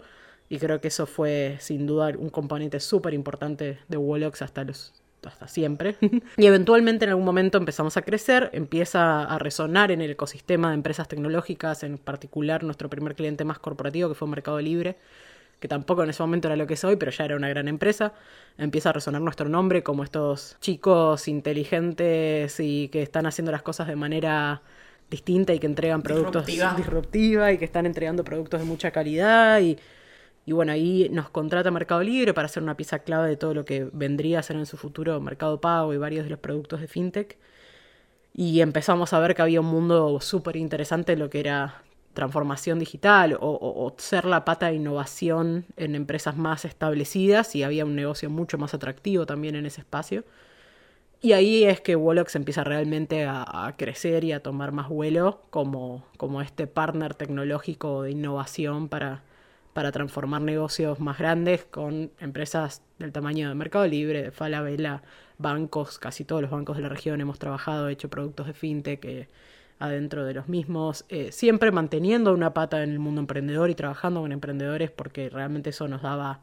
Y creo que eso fue sin duda un componente súper importante de Wolox hasta los hasta siempre. (laughs) y eventualmente en algún momento empezamos a crecer, empieza a resonar en el ecosistema de empresas tecnológicas, en particular nuestro primer cliente más corporativo que fue Mercado Libre, que tampoco en ese momento era lo que es hoy, pero ya era una gran empresa. Empieza a resonar nuestro nombre como estos chicos inteligentes y que están haciendo las cosas de manera distinta y que entregan productos Disruptiva. disruptiva y que están entregando productos de mucha calidad y y bueno, ahí nos contrata Mercado Libre para hacer una pieza clave de todo lo que vendría a ser en su futuro Mercado Pago y varios de los productos de FinTech. Y empezamos a ver que había un mundo súper interesante en lo que era transformación digital o, o, o, ser la pata de innovación en empresas más establecidas y había un negocio mucho más atractivo también en ese espacio. Y ahí es que Wolox empieza realmente a, crecer y a tomar más vuelo como, como este partner tecnológico de innovación para, para transformar negocios más grandes con empresas del tamaño de Mercado Libre, de Falabella, bancos, casi todos los bancos de la región. Hemos trabajado, hecho productos de fintech eh, adentro de los mismos, eh, siempre manteniendo una pata en el mundo emprendedor y trabajando con emprendedores porque realmente eso nos daba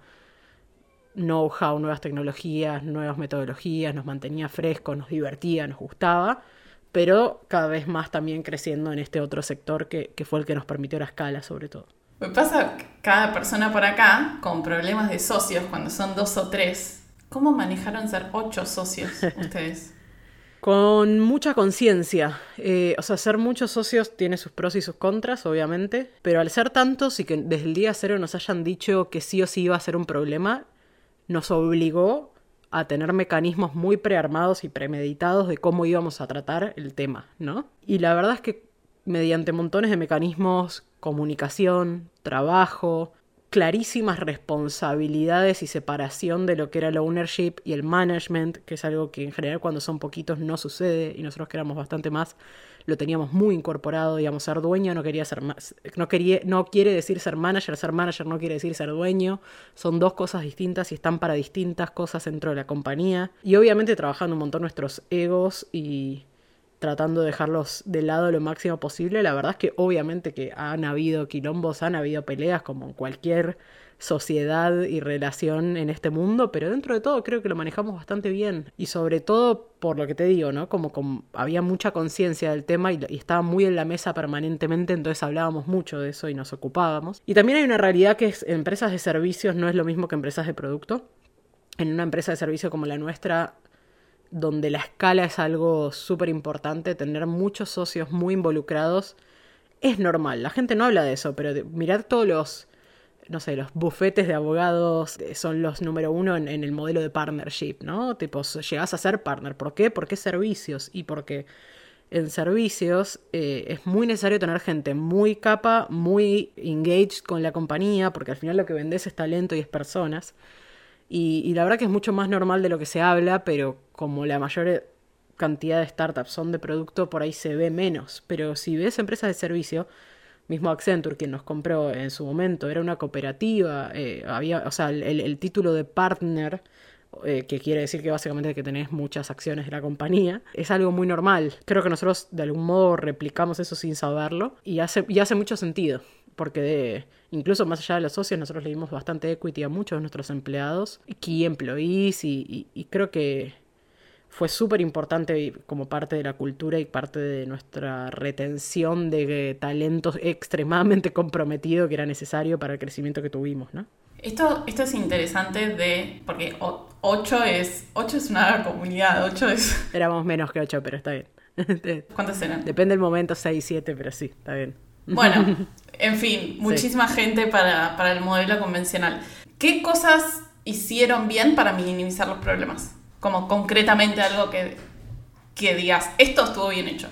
know-how, nuevas tecnologías, nuevas metodologías, nos mantenía frescos, nos divertía, nos gustaba, pero cada vez más también creciendo en este otro sector que, que fue el que nos permitió la escala sobre todo. Me pasa cada persona por acá con problemas de socios cuando son dos o tres. ¿Cómo manejaron ser ocho socios (laughs) ustedes? Con mucha conciencia. Eh, o sea, ser muchos socios tiene sus pros y sus contras, obviamente. Pero al ser tantos y que desde el día cero nos hayan dicho que sí o sí iba a ser un problema, nos obligó a tener mecanismos muy prearmados y premeditados de cómo íbamos a tratar el tema, ¿no? Y la verdad es que mediante montones de mecanismos, comunicación, trabajo, clarísimas responsabilidades y separación de lo que era el ownership y el management, que es algo que en general cuando son poquitos no sucede y nosotros que éramos bastante más lo teníamos muy incorporado, digamos, ser dueño no quería ser no quería, no quiere decir ser manager, ser manager no quiere decir ser dueño, son dos cosas distintas y están para distintas cosas dentro de la compañía y obviamente trabajando un montón nuestros egos y tratando de dejarlos de lado lo máximo posible. La verdad es que obviamente que han habido quilombos, han habido peleas como en cualquier sociedad y relación en este mundo, pero dentro de todo creo que lo manejamos bastante bien. Y sobre todo por lo que te digo, ¿no? Como, había mucha conciencia del tema y, estaba muy en la mesa permanentemente, entonces hablábamos mucho de eso y nos ocupábamos. Y también hay una realidad que es empresas de servicios no es lo mismo que empresas de producto. En una empresa de servicio como la nuestra, donde la escala es algo súper importante, tener muchos socios muy involucrados es normal. La gente no habla de eso, pero mirad todos los, no sé, los bufetes de abogados son los número uno en, el modelo de partnership, ¿no? Tipo, llegás a ser partner. ¿Por qué? Porque servicios y porque en servicios eh, es muy necesario tener gente muy capa, muy engaged con la compañía, porque al final lo que vendes es talento y es personas. Y, y, la verdad que es mucho más normal de lo que se habla, pero como la mayor cantidad de startups son de producto, por ahí se ve menos. Pero si ves empresas de servicio, mismo Accenture, quien nos compró en su momento, era una cooperativa, eh, había, o sea, el, título de partner, eh, que quiere decir que básicamente que tenés muchas acciones de la compañía, es algo muy normal. Creo que nosotros de algún modo replicamos eso sin saberlo y hace, y hace mucho sentido porque de, incluso más allá de los socios, nosotros le dimos bastante equity a muchos de nuestros empleados, key employees, y creo que fue súper importante como parte de la cultura y parte de nuestra retención de talentos extremadamente (laughs) comprometido que era necesario para el crecimiento que tuvimos, ¿no? Esto, esto es interesante de. porque 8 es. 8 es una comunidad, 8 es. (laughs) Éramos menos que 8, pero está bien. (laughs) ¿Cuántos eran? Depende del momento, 6, 7, pero sí, está bien. Bueno, en fin, muchísima sí. gente para, para el modelo convencional. ¿Qué cosas hicieron bien para minimizar los problemas? Como concretamente algo que, que digas, esto estuvo bien hecho.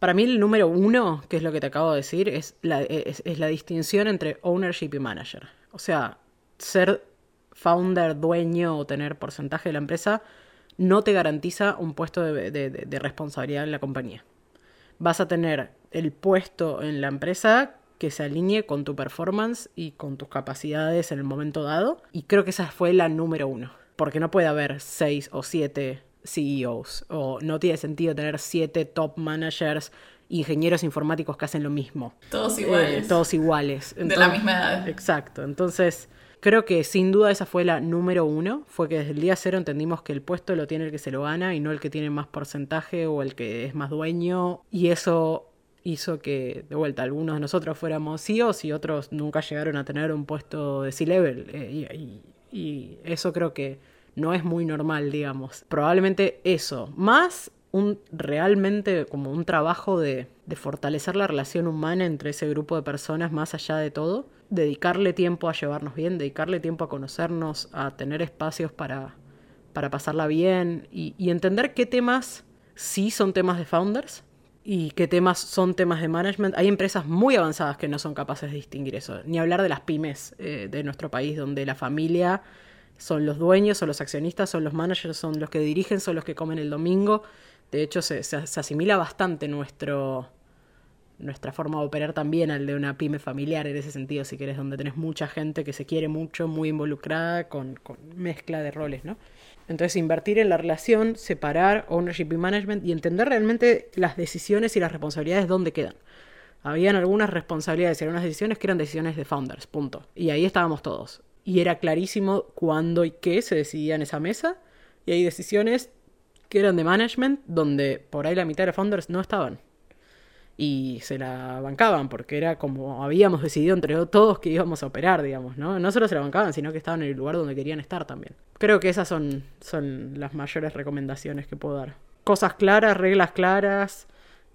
Para mí el número uno, que es lo que te acabo de decir, es la, es, la distinción entre ownership y manager. O sea, ser founder, dueño o tener porcentaje de la empresa no te garantiza un puesto de, de, responsabilidad en la compañía. Vas a tener el puesto en la empresa que se alinee con tu performance y con tus capacidades en el momento dado. Y creo que esa fue la número uno. Porque no puede haber seis o siete CEOs. O no tiene sentido tener siete top managers, ingenieros informáticos que hacen lo mismo. Todos iguales. Eh, todos iguales. Entonces, de la misma edad. Exacto. Entonces, Creo que sin duda esa fue la número uno, fue que desde el día cero entendimos que el puesto lo tiene el que se lo gana y no el que tiene más porcentaje o el que es más dueño. Y eso hizo que, de vuelta, algunos de nosotros fuéramos CEOs y otros nunca llegaron a tener un puesto de C-Level. Eh, y eso creo que no es muy normal, digamos. Probablemente eso, más un realmente como un trabajo de, de, fortalecer la relación humana entre ese grupo de personas más allá de todo, dedicarle tiempo a llevarnos bien, dedicarle tiempo a conocernos, a tener espacios para, para pasarla bien y, y entender qué temas sí son temas de founders y qué temas son temas de management. Hay empresas muy avanzadas que no son capaces de distinguir eso, ni hablar de las pymes eh, de nuestro país, donde la familia son los dueños, son los accionistas, son los managers, son los que dirigen, son los que comen el domingo de hecho, se, asimila bastante nuestro, nuestra forma de operar también al de una pyme familiar en ese sentido, si querés, donde tenés mucha gente que se quiere mucho, muy involucrada, con, mezcla de roles, ¿no? Entonces, invertir en la relación, separar ownership y management y entender realmente las decisiones y las responsabilidades dónde quedan. Habían algunas responsabilidades y algunas decisiones que eran decisiones de founders, punto. Y ahí estábamos todos. Y era clarísimo cuándo y qué se decidía en esa mesa. Y hay decisiones que eran de management, donde por ahí la mitad de founders no estaban. Y se la bancaban, porque era como habíamos decidido entre todos que íbamos a operar, digamos, ¿no? No solo se la bancaban, sino que estaban en el lugar donde querían estar también. Creo que esas son, son las mayores recomendaciones que puedo dar. Cosas claras, reglas claras,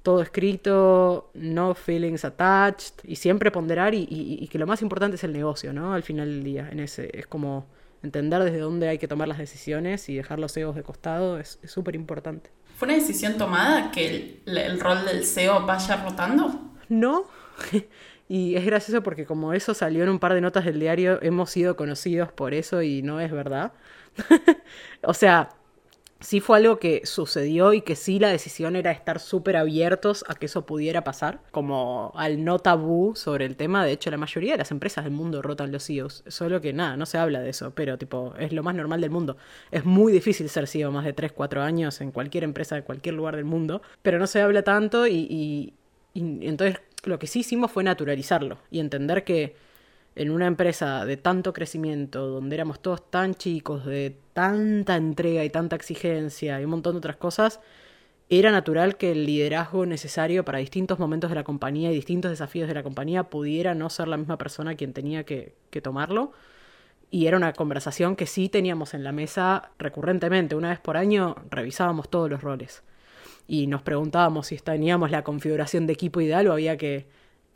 todo escrito, no feelings attached, y siempre ponderar, y, y que lo más importante es el negocio, ¿no? Al final del día, en ese, es como entender desde dónde hay que tomar las decisiones y dejar los egos de costado es súper importante. ¿Fue una decisión tomada que el, rol del CEO vaya rotando? No. (laughs) y es gracioso porque como eso salió en un par de notas del diario, hemos sido conocidos por eso y no es verdad. (laughs) o sea, sí fue algo que sucedió y que sí la decisión era estar súper abiertos a que eso pudiera pasar, como al no tabú sobre el tema. De hecho, la mayoría de las empresas del mundo rotan los CEOs, solo que nada, no se habla de eso, pero tipo, es lo más normal del mundo. Es muy difícil ser CEO más de 3, 4 años en cualquier empresa de cualquier lugar del mundo, pero no se habla tanto y, y, y entonces lo que sí hicimos fue naturalizarlo y entender que en una empresa de tanto crecimiento, donde éramos todos tan chicos, de tanta entrega y tanta exigencia y un montón de otras cosas, era natural que el liderazgo necesario para distintos momentos de la compañía y distintos desafíos de la compañía pudiera no ser la misma persona quien tenía que, tomarlo. Y era una conversación que sí teníamos en la mesa recurrentemente. Una vez por año revisábamos todos los roles. Y nos preguntábamos si teníamos la configuración de equipo ideal o había que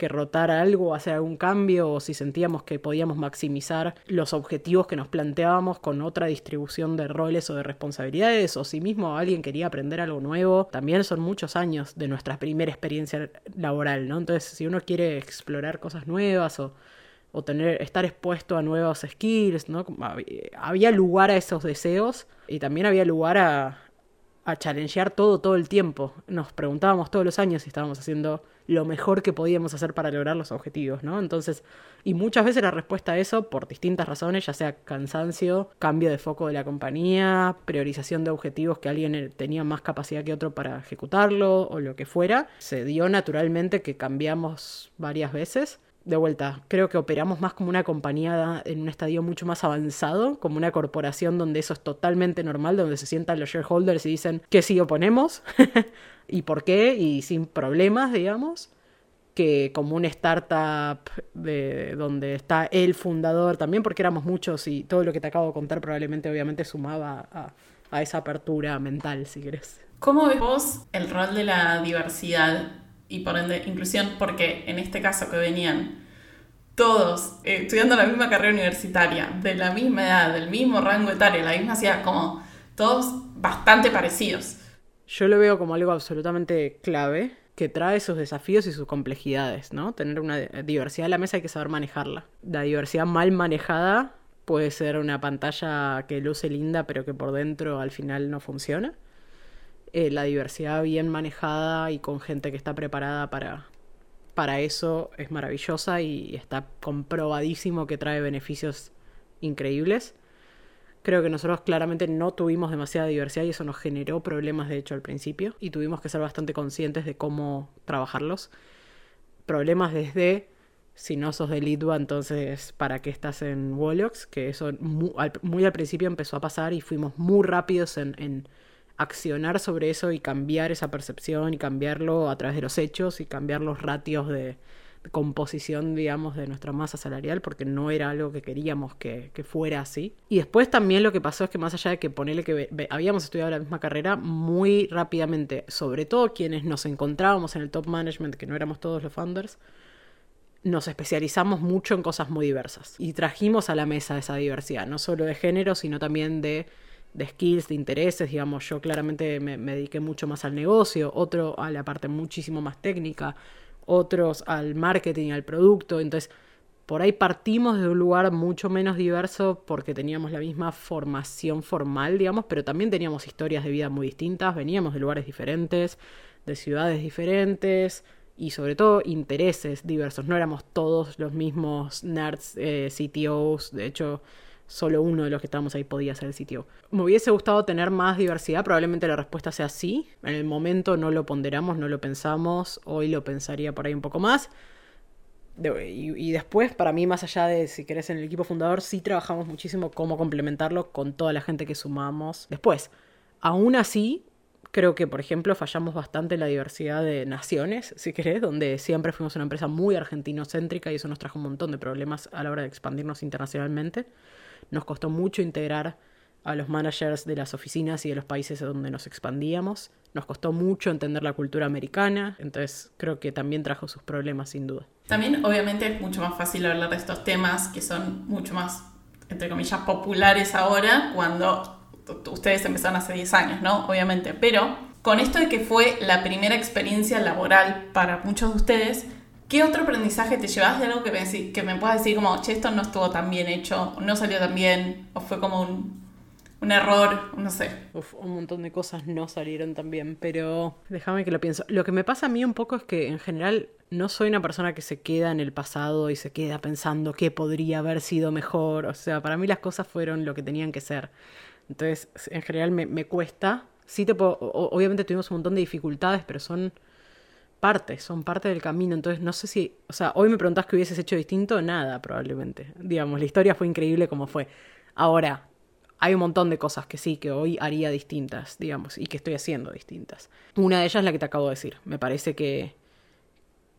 que rotar algo, hacer algún cambio o si sentíamos que podíamos maximizar los objetivos que nos planteábamos con otra distribución de roles o de responsabilidades o si mismo alguien quería aprender algo nuevo, también son muchos años de nuestra primera experiencia laboral, ¿no? Entonces, si uno quiere explorar cosas nuevas o, o tener, estar expuesto a nuevos skills, ¿no? Había lugar a esos deseos y también había lugar a, a challengear todo todo el tiempo. Nos preguntábamos todos los años si estábamos haciendo lo mejor que podíamos hacer para lograr los objetivos, ¿no? Entonces, y muchas veces la respuesta a eso, por distintas razones, ya sea cansancio, cambio de foco de la compañía, priorización de objetivos que alguien tenía más capacidad que otro para ejecutarlo o lo que fuera, se dio naturalmente que cambiamos varias veces de vuelta, creo que operamos más como una compañía en un estadio mucho más avanzado, como una corporación donde eso es totalmente normal, donde se sientan los shareholders y dicen que sí oponemos (laughs) y por qué, y sin problemas, digamos, que como una startup de, donde está el fundador también, porque éramos muchos y todo lo que te acabo de contar probablemente obviamente sumaba a, a esa apertura mental, si querés. ¿Cómo ves vos el rol de la diversidad y por ende inclusión, porque en este caso que venían todos eh, estudiando la misma carrera universitaria, de la misma edad, del mismo rango etario, la misma ciudad, como todos bastante parecidos. Yo lo veo como algo absolutamente clave que trae sus desafíos y sus complejidades, ¿no? Tener una diversidad en la mesa hay que saber manejarla. La diversidad mal manejada puede ser una pantalla que luce linda pero que por dentro al final no funciona. Eh, la diversidad bien manejada y con gente que está preparada para, para eso es maravillosa y está comprobadísimo que trae beneficios increíbles. Creo que nosotros claramente no tuvimos demasiada diversidad y eso nos generó problemas de hecho al principio y tuvimos que ser bastante conscientes de cómo trabajarlos. Problemas desde si no sos de Litva, entonces ¿para qué estás en Wolox? Que eso muy al, principio empezó a pasar y fuimos muy rápidos en, accionar sobre eso y cambiar esa percepción y cambiarlo a través de los hechos y cambiar los ratios de, composición, digamos, de nuestra masa salarial, porque no era algo que queríamos que, fuera así. Y después también lo que pasó es que más allá de que ponerle que habíamos estudiado la misma carrera, muy rápidamente, sobre todo quienes nos encontrábamos en el top management, que no éramos todos los founders, nos especializamos mucho en cosas muy diversas y trajimos a la mesa esa diversidad, no solo de género, sino también de, de skills, de intereses, digamos, yo claramente me, dediqué mucho más al negocio, otro a la parte muchísimo más técnica, otros al marketing, al producto, entonces por ahí partimos de un lugar mucho menos diverso porque teníamos la misma formación formal, digamos, pero también teníamos historias de vida muy distintas, veníamos de lugares diferentes, de ciudades diferentes, y sobre todo intereses diversos. No éramos todos los mismos nerds, eh, CTOs, de hecho solo uno de los que estábamos ahí podía ser el CTO. Me hubiese gustado tener más diversidad, probablemente la respuesta sea sí. En el momento no lo ponderamos, no lo pensamos, hoy lo pensaría por ahí un poco más. y, y, después, para mí, más allá de si querés en el equipo fundador, sí trabajamos muchísimo cómo complementarlo con toda la gente que sumamos después. Aún así, Creo que, por ejemplo, fallamos bastante en la diversidad de naciones, si querés, donde siempre fuimos una empresa muy argentinocéntrica y eso nos trajo un montón de problemas a la hora de expandirnos internacionalmente. Nos costó mucho integrar a los managers de las oficinas y de los países donde nos expandíamos. Nos costó mucho entender la cultura americana, entonces creo que también trajo sus problemas sin duda. También obviamente es mucho más fácil hablar de estos temas que son mucho más, entre comillas, populares ahora cuando ustedes empezaron hace 10 años, ¿no? Obviamente, pero con esto de que fue la primera experiencia laboral para muchos de ustedes, ¿qué otro aprendizaje te llevas de algo que me, que me puedas decir como, che, esto no estuvo tan bien hecho, no salió tan bien, o fue como un, un error, no sé. Uf, un montón de cosas no salieron tan bien, pero déjame que lo pienso. Lo que me pasa a mí un poco es que en general no soy una persona que se queda en el pasado y se queda pensando qué podría haber sido mejor. O sea, para mí las cosas fueron lo que tenían que ser. Entonces, en general me, cuesta. Sí te puedo, obviamente tuvimos un montón de dificultades, pero son parte, son parte del camino. Entonces, no sé si, o sea, hoy me preguntás qué hubieses hecho distinto, nada, probablemente. Digamos, la historia fue increíble como fue. Ahora, hay un montón de cosas que sí, que hoy haría distintas, digamos, y que estoy haciendo distintas. Una de ellas es la que te acabo de decir. Me parece que,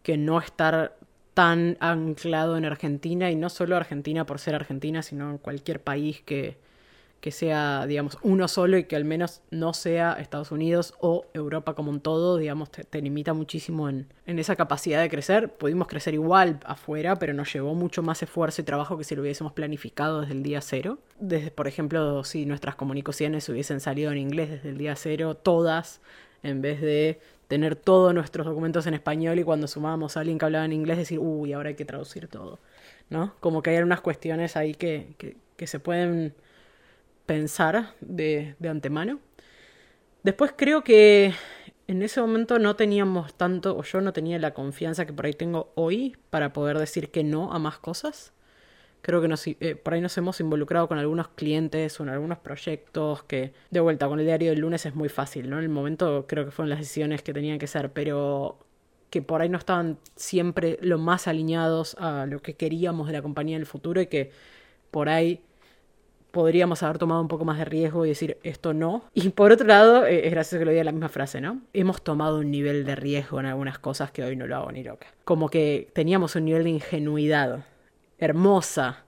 que no estar tan anclado en Argentina, y no solo Argentina por ser Argentina, sino en cualquier país que, que sea, digamos, uno solo y que al menos no sea Estados Unidos o Europa como un todo, digamos, te, limita muchísimo en, en, esa capacidad de crecer. Pudimos crecer igual afuera, pero nos llevó mucho más esfuerzo y trabajo que si lo hubiésemos planificado desde el día cero. Desde, por ejemplo, si nuestras comunicaciones hubiesen salido en inglés desde el día cero, todas, en vez de tener todos nuestros documentos en español y cuando sumábamos a alguien que hablaba en inglés decir, uy, ahora hay que traducir todo. ¿No? Como que hay unas cuestiones ahí que, que se pueden pensar de, de antemano. Después creo que en ese momento no teníamos tanto, o yo no tenía la confianza que por ahí tengo hoy para poder decir que no a más cosas. Creo que nos, eh, por ahí nos hemos involucrado con algunos clientes o en algunos proyectos que, de vuelta, con el diario del lunes es muy fácil, ¿no? En el momento creo que fueron las decisiones que tenían que ser, pero que por ahí no estaban siempre lo más alineados a lo que queríamos de la compañía en el futuro y que por ahí podríamos haber tomado un poco más de riesgo y decir esto no. Y por otro lado, eh, es gracioso que lo diga la misma frase, ¿no? Hemos tomado un nivel de riesgo en algunas cosas que hoy no lo hago ni loca. Como que teníamos un nivel de ingenuidad hermosa,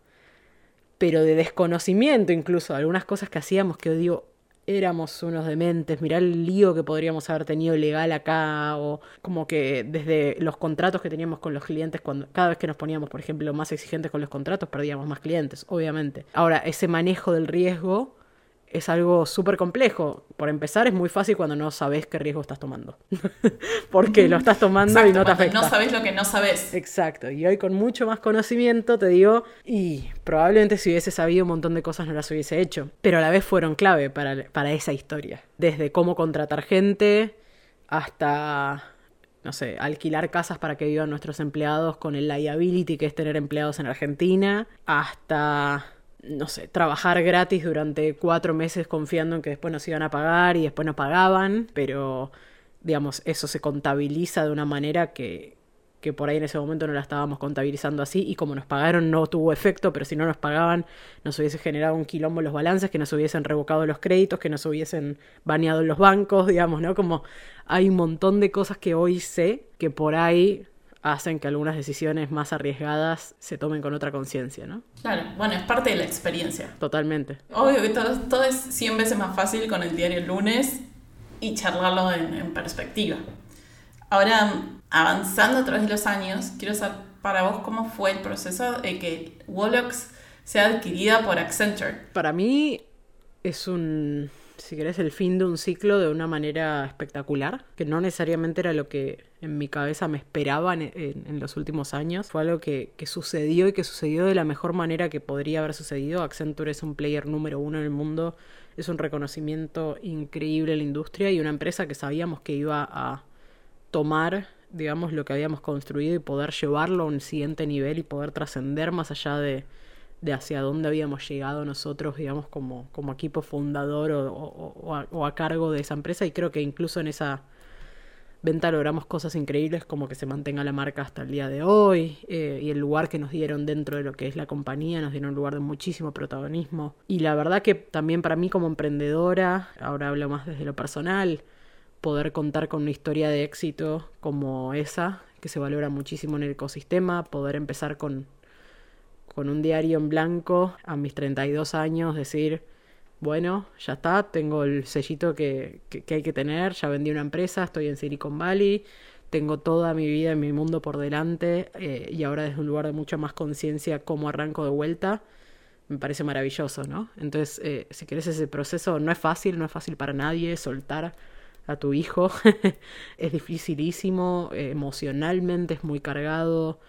pero de desconocimiento incluso, algunas cosas que hacíamos que digo, éramos unos dementes, mirá el lío que podríamos haber tenido legal acá, o como que desde los contratos que teníamos con los clientes, cuando cada vez que nos poníamos, por ejemplo, más exigentes con los contratos, perdíamos más clientes, obviamente. Ahora, ese manejo del riesgo es algo súper complejo. Por empezar, es muy fácil cuando no sabes qué riesgo estás tomando. (laughs) Porque lo estás tomando y no te afecta. No sabes lo que no sabes. Exacto. Y hoy con mucho más conocimiento te digo, y probablemente si hubiese sabido un montón de cosas no las hubiese hecho. Pero a la vez fueron clave para, para esa historia. Desde cómo contratar gente hasta no sé, alquilar casas para que vivan nuestros empleados con el liability que es tener empleados en Argentina, hasta no sé, trabajar gratis durante cuatro meses confiando en que después nos iban a pagar y después no pagaban, pero digamos, eso se contabiliza de una manera que, que por ahí en ese momento no la estábamos contabilizando así y como nos pagaron no tuvo efecto, pero si no nos pagaban nos hubiese generado un quilombo los balances, que nos hubiesen revocado los créditos, que nos hubiesen baneado los bancos, digamos, ¿no? Como hay un montón de cosas que hoy sé que por ahí hacen que algunas decisiones más arriesgadas se tomen con otra conciencia, ¿no? Claro, bueno, es parte de la experiencia. Totalmente. Obvio que todo, todo es 100 veces más fácil con el diario el lunes y charlarlo en, en perspectiva. Ahora, avanzando a través de los años, quiero saber para vos cómo fue el proceso de que Wolox sea adquirida por Accenture. Para mí es un, si querés, el fin de un ciclo de una manera espectacular, que no necesariamente era lo que en mi cabeza me esperaba en, los últimos años. Fue algo que, que sucedió y que sucedió de la mejor manera que podría haber sucedido. Accenture es un player número uno en el mundo, es un reconocimiento increíble en la industria y una empresa que sabíamos que iba a tomar, digamos, lo que habíamos construido y poder llevarlo a un siguiente nivel y poder trascender más allá de, de hacia dónde habíamos llegado nosotros, digamos, como, como equipo fundador o, o- a cargo de esa empresa. Y creo que incluso en esa venta logramos cosas increíbles como que se mantenga la marca hasta el día de hoy eh, y el lugar que nos dieron dentro de lo que es la compañía, nos dieron un lugar de muchísimo protagonismo. Y la verdad que también para mí como emprendedora, ahora hablo más desde lo personal, poder contar con una historia de éxito como esa, que se valora muchísimo en el ecosistema, poder empezar con, con un diario en blanco a mis 32 años, decir, bueno, ya está, tengo el sellito que, que, hay que tener, ya vendí una empresa, estoy en Silicon Valley, tengo toda mi vida y mi mundo por delante eh, y ahora desde un lugar de mucha más conciencia cómo arranco de vuelta, me parece maravilloso, ¿no? Entonces, eh, si querés ese proceso, no es fácil, no es fácil para nadie soltar a tu hijo, (laughs) es dificilísimo, emocionalmente es muy cargado.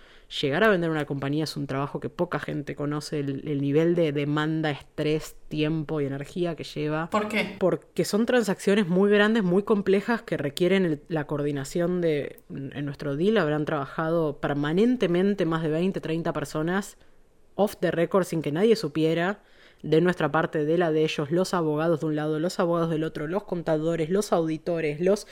Llegar a vender una compañía es un trabajo que poca gente conoce, el, el nivel de demanda, estrés, tiempo y energía que lleva. ¿Por qué? Porque son transacciones muy grandes, muy complejas que requieren el- la coordinación de... En nuestro deal habrán trabajado permanentemente más de 20, 30 personas off the record sin que nadie supiera de nuestra parte, de la de ellos, los abogados de un lado, los abogados del otro, los contadores, los auditores, los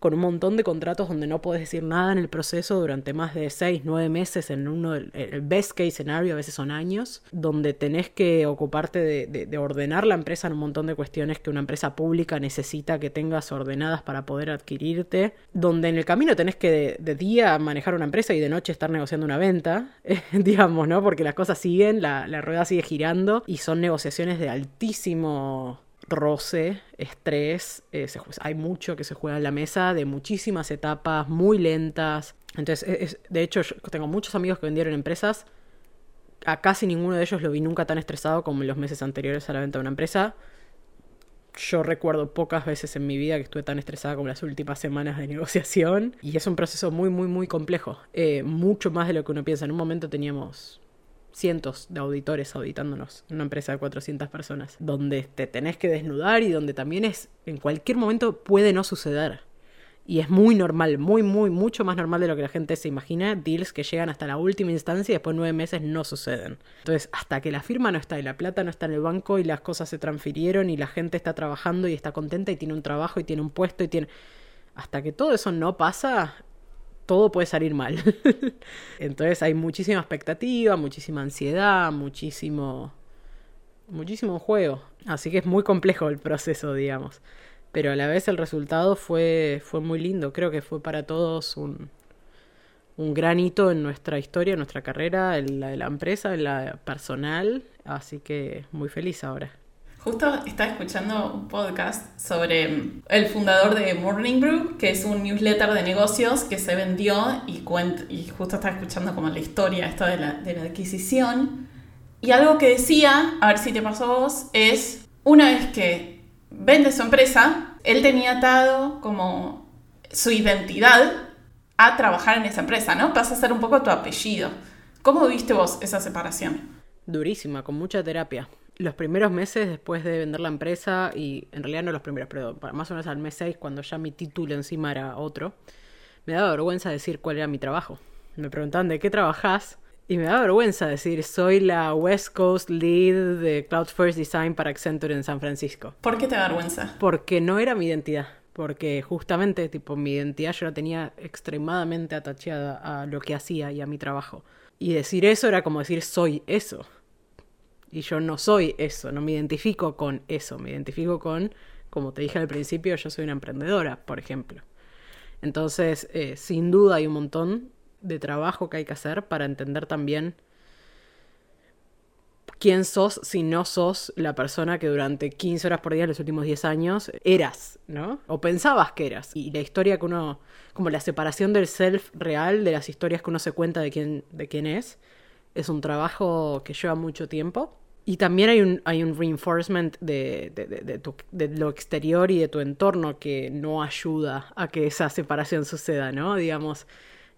con un montón de contratos donde no puedes decir nada en el proceso durante más de seis, nueve meses en uno el best case scenario, a veces son años, donde tenés que ocuparte de, de- de ordenar la empresa en un montón de cuestiones que una empresa pública necesita que tengas ordenadas para poder adquirirte, donde en el camino tenés que de, de día manejar una empresa y de noche estar negociando una venta, (laughs) digamos, ¿no? Porque las cosas siguen, la, la rueda sigue girando y son negociaciones de altísimo roce, estrés, eh, hay mucho que se juega en la mesa, de muchísimas etapas, muy lentas. Entonces, es- es- de hecho, yo tengo muchos amigos que vendieron empresas. A casi ninguno de ellos lo vi nunca tan estresado como en los meses anteriores a la venta de una empresa. Yo recuerdo pocas veces en mi vida que estuve tan estresada como las últimas semanas de (laughs) negociación. Y es un proceso muy, muy, muy complejo. Eh, mucho más de lo que uno piensa. En un momento teníamos cientos de auditores auditándonos en una empresa de 400 personas, donde te tenés que desnudar y donde también es, en cualquier momento puede no suceder. Y es muy normal, muy, muy, mucho más normal de lo que la gente se imagina, deals que llegan hasta la última instancia y después nueve meses no suceden. Entonces, hasta que la firma no está y la plata no está en el banco y las cosas se transfirieron y la gente está trabajando y está contenta y tiene un trabajo y tiene un puesto y tiene... Hasta que todo eso no pasa, todo puede salir mal. (laughs) Entonces hay muchísima expectativa, muchísima ansiedad, muchísimo muchísimo juego. Así que es muy complejo el proceso, digamos. Pero a la vez el resultado fue, fue muy lindo. Creo que fue para todos un, un gran hito en nuestra historia, en nuestra carrera, en la de la empresa, en la personal. Así que muy feliz ahora. Justo estaba escuchando un podcast sobre mm, el fundador de Morning Brew, que es un newsletter de negocios que se vendió y, justo estaba escuchando como la historia esto de la, de la adquisición. Y algo que decía, a ver si te pasó a vos, es una vez que vende su empresa, él tenía atado como su identidad a trabajar en esa empresa, ¿no? Pasa a ser un poco tu apellido. ¿Cómo viste vos esa separación? Durísima, con mucha terapia. Los primeros meses después de vender la empresa, y en realidad no los primeros, pero más o menos al mes 6, cuando ya mi título encima era otro, me daba vergüenza decir cuál era mi trabajo. Me preguntaban de qué trabajás, y me daba vergüenza decir soy la West Coast Lead de Cloud First Design para Accenture en San Francisco. ¿Por qué te da vergüenza? Porque no era mi identidad. porque justamente, tipo, mi identidad yo la tenía extremadamente atachada a lo que hacía y a mi trabajo. Y decir eso era como decir soy eso. Y yo no soy eso, no me identifico con eso, me identifico con, como te dije al principio, yo soy una emprendedora, por ejemplo. Entonces, eh, sin duda hay un montón de trabajo que hay que hacer para entender también quién sos si no sos la persona que durante 15 horas por día los últimos 10 años eras, ¿no? O pensabas que eras. Y la historia que uno, como la separación del self real de las historias que uno se cuenta de quién, de quién es, es un trabajo que lleva mucho tiempo. Y también hay un, hay un reinforcement de, de, lo exterior y de tu entorno que no ayuda a que esa separación suceda, ¿no? Digamos,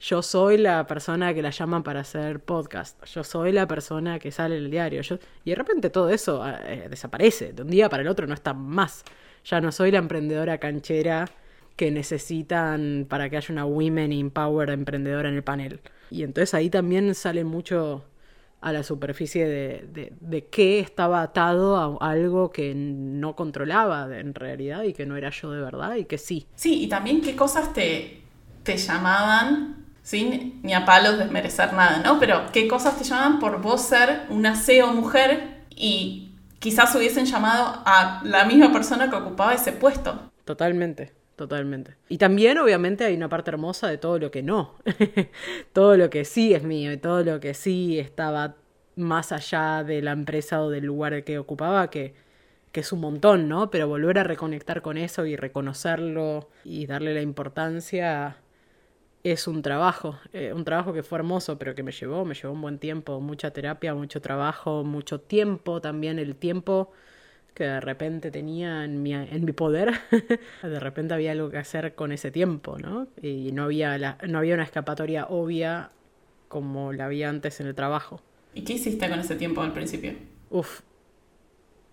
yo soy la persona que la llaman para hacer podcast, yo soy la persona que sale en el diario, y de repente todo eso eh, desaparece, de un día para el otro no está más. Ya no soy la emprendedora canchera que necesitan para que haya una women in power emprendedora en el panel. Y entonces ahí también sale mucho a la superficie de, de, de qué estaba atado a algo que no controlaba en realidad y que no era yo de verdad y que sí. Sí, y también qué cosas te, te llamaban sin ni a palos desmerecer nada, ¿no? Pero qué cosas te llaman por vos ser una CEO mujer y quizás hubiesen llamado a la misma persona que ocupaba ese puesto. Totalmente, totalmente. Y también obviamente hay una parte hermosa de todo lo que no, (laughs) todo lo que sí es mío y todo lo que sí estaba más allá de la empresa o del lugar que ocupaba que que es un montón, ¿no? Pero volver a reconectar con eso y reconocerlo y darle la importancia es un trabajo, eh, un trabajo que fue hermoso, pero que me llevó, me llevó un buen tiempo, mucha terapia, mucho trabajo, mucho tiempo también, el tiempo que de repente tenía en mi, en mi poder, (laughs) de repente había algo que hacer con ese tiempo, ¿no? Y no había, la, no había una escapatoria obvia como la había antes en el trabajo. ¿Y qué hiciste con ese tiempo al principio? Uf,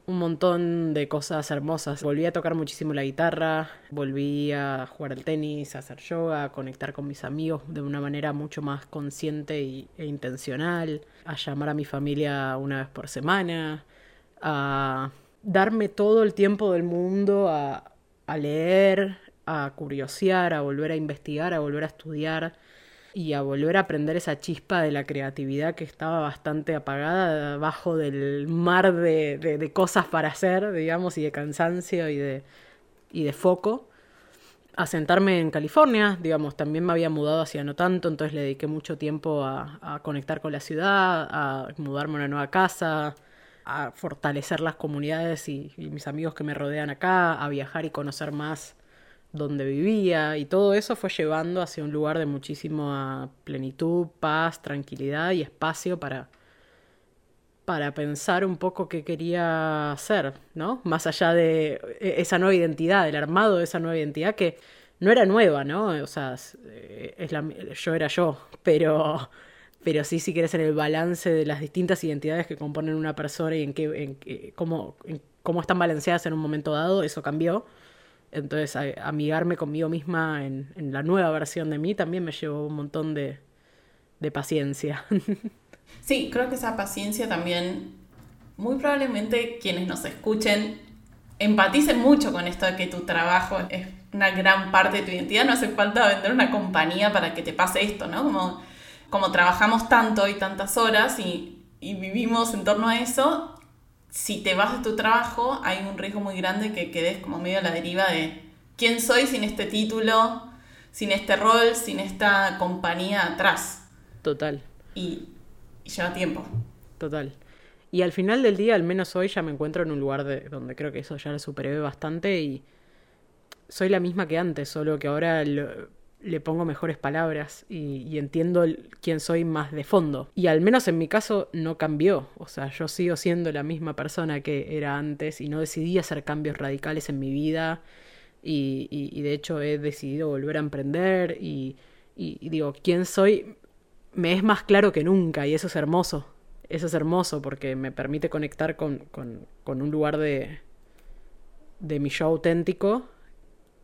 un montón de cosas hermosas. Volví a tocar muchísimo la guitarra, volví a jugar al tenis, a hacer yoga, a conectar con mis amigos de una manera mucho más consciente e intencional, a llamar a mi familia una vez por semana, a darme todo el tiempo del mundo a, a leer, a curiosear, a volver a investigar, a volver a estudiar y a volver a aprender esa chispa de la creatividad que estaba bastante apagada debajo del mar de, de, cosas para hacer, digamos, y de cansancio y de, y de foco. A sentarme en California, digamos, también me había mudado hacia no tanto, entonces le dediqué mucho tiempo a, a conectar con la ciudad, a mudarme a una nueva casa, a fortalecer las comunidades y, mis amigos que me rodean acá, a viajar y conocer más donde vivía y todo eso fue llevando hacia un lugar de muchísima plenitud, paz, tranquilidad y espacio para para pensar un poco qué quería hacer, ¿no? Más allá de e, esa nueva identidad, el armado de esa nueva identidad que no era nueva, ¿no? O sea, eh, es la, yo era yo, pero pero sí si quieres en el balance de las distintas identidades que componen una persona y en qué en, cómo cómo están balanceadas en un momento dado, eso cambió entonces, amigarme conmigo misma en, la nueva versión de mí también me llevó un montón de, de paciencia. (laughs) Sí, creo que esa paciencia también, muy probablemente quienes nos escuchen empaticen mucho con esto de que tu trabajo es una gran parte de tu identidad. No hace falta vender una compañía para que te pase esto, ¿no? Como trabajamos tanto y tantas horas y, y vivimos en torno a eso, si te vas de tu trabajo, hay un riesgo muy grande que quedes como medio a la deriva de quién soy sin este título, sin este rol, sin esta compañía atrás. Total. Y, lleva tiempo. Total. Y al final del día, al menos hoy, ya me encuentro en un lugar de, donde creo que eso ya lo superé bastante y soy la misma que antes, solo que ahora le pongo mejores palabras y, entiendo quién soy más de fondo. Y al menos en mi caso no cambió. O sea, yo sigo siendo la misma persona que era antes y no decidí hacer cambios radicales en mi vida. Y, de hecho he decidido volver a emprender y, y, digo, quién soy me es más claro que nunca y eso es hermoso. Eso es hermoso porque me permite conectar con, con, con un lugar de, de mi yo auténtico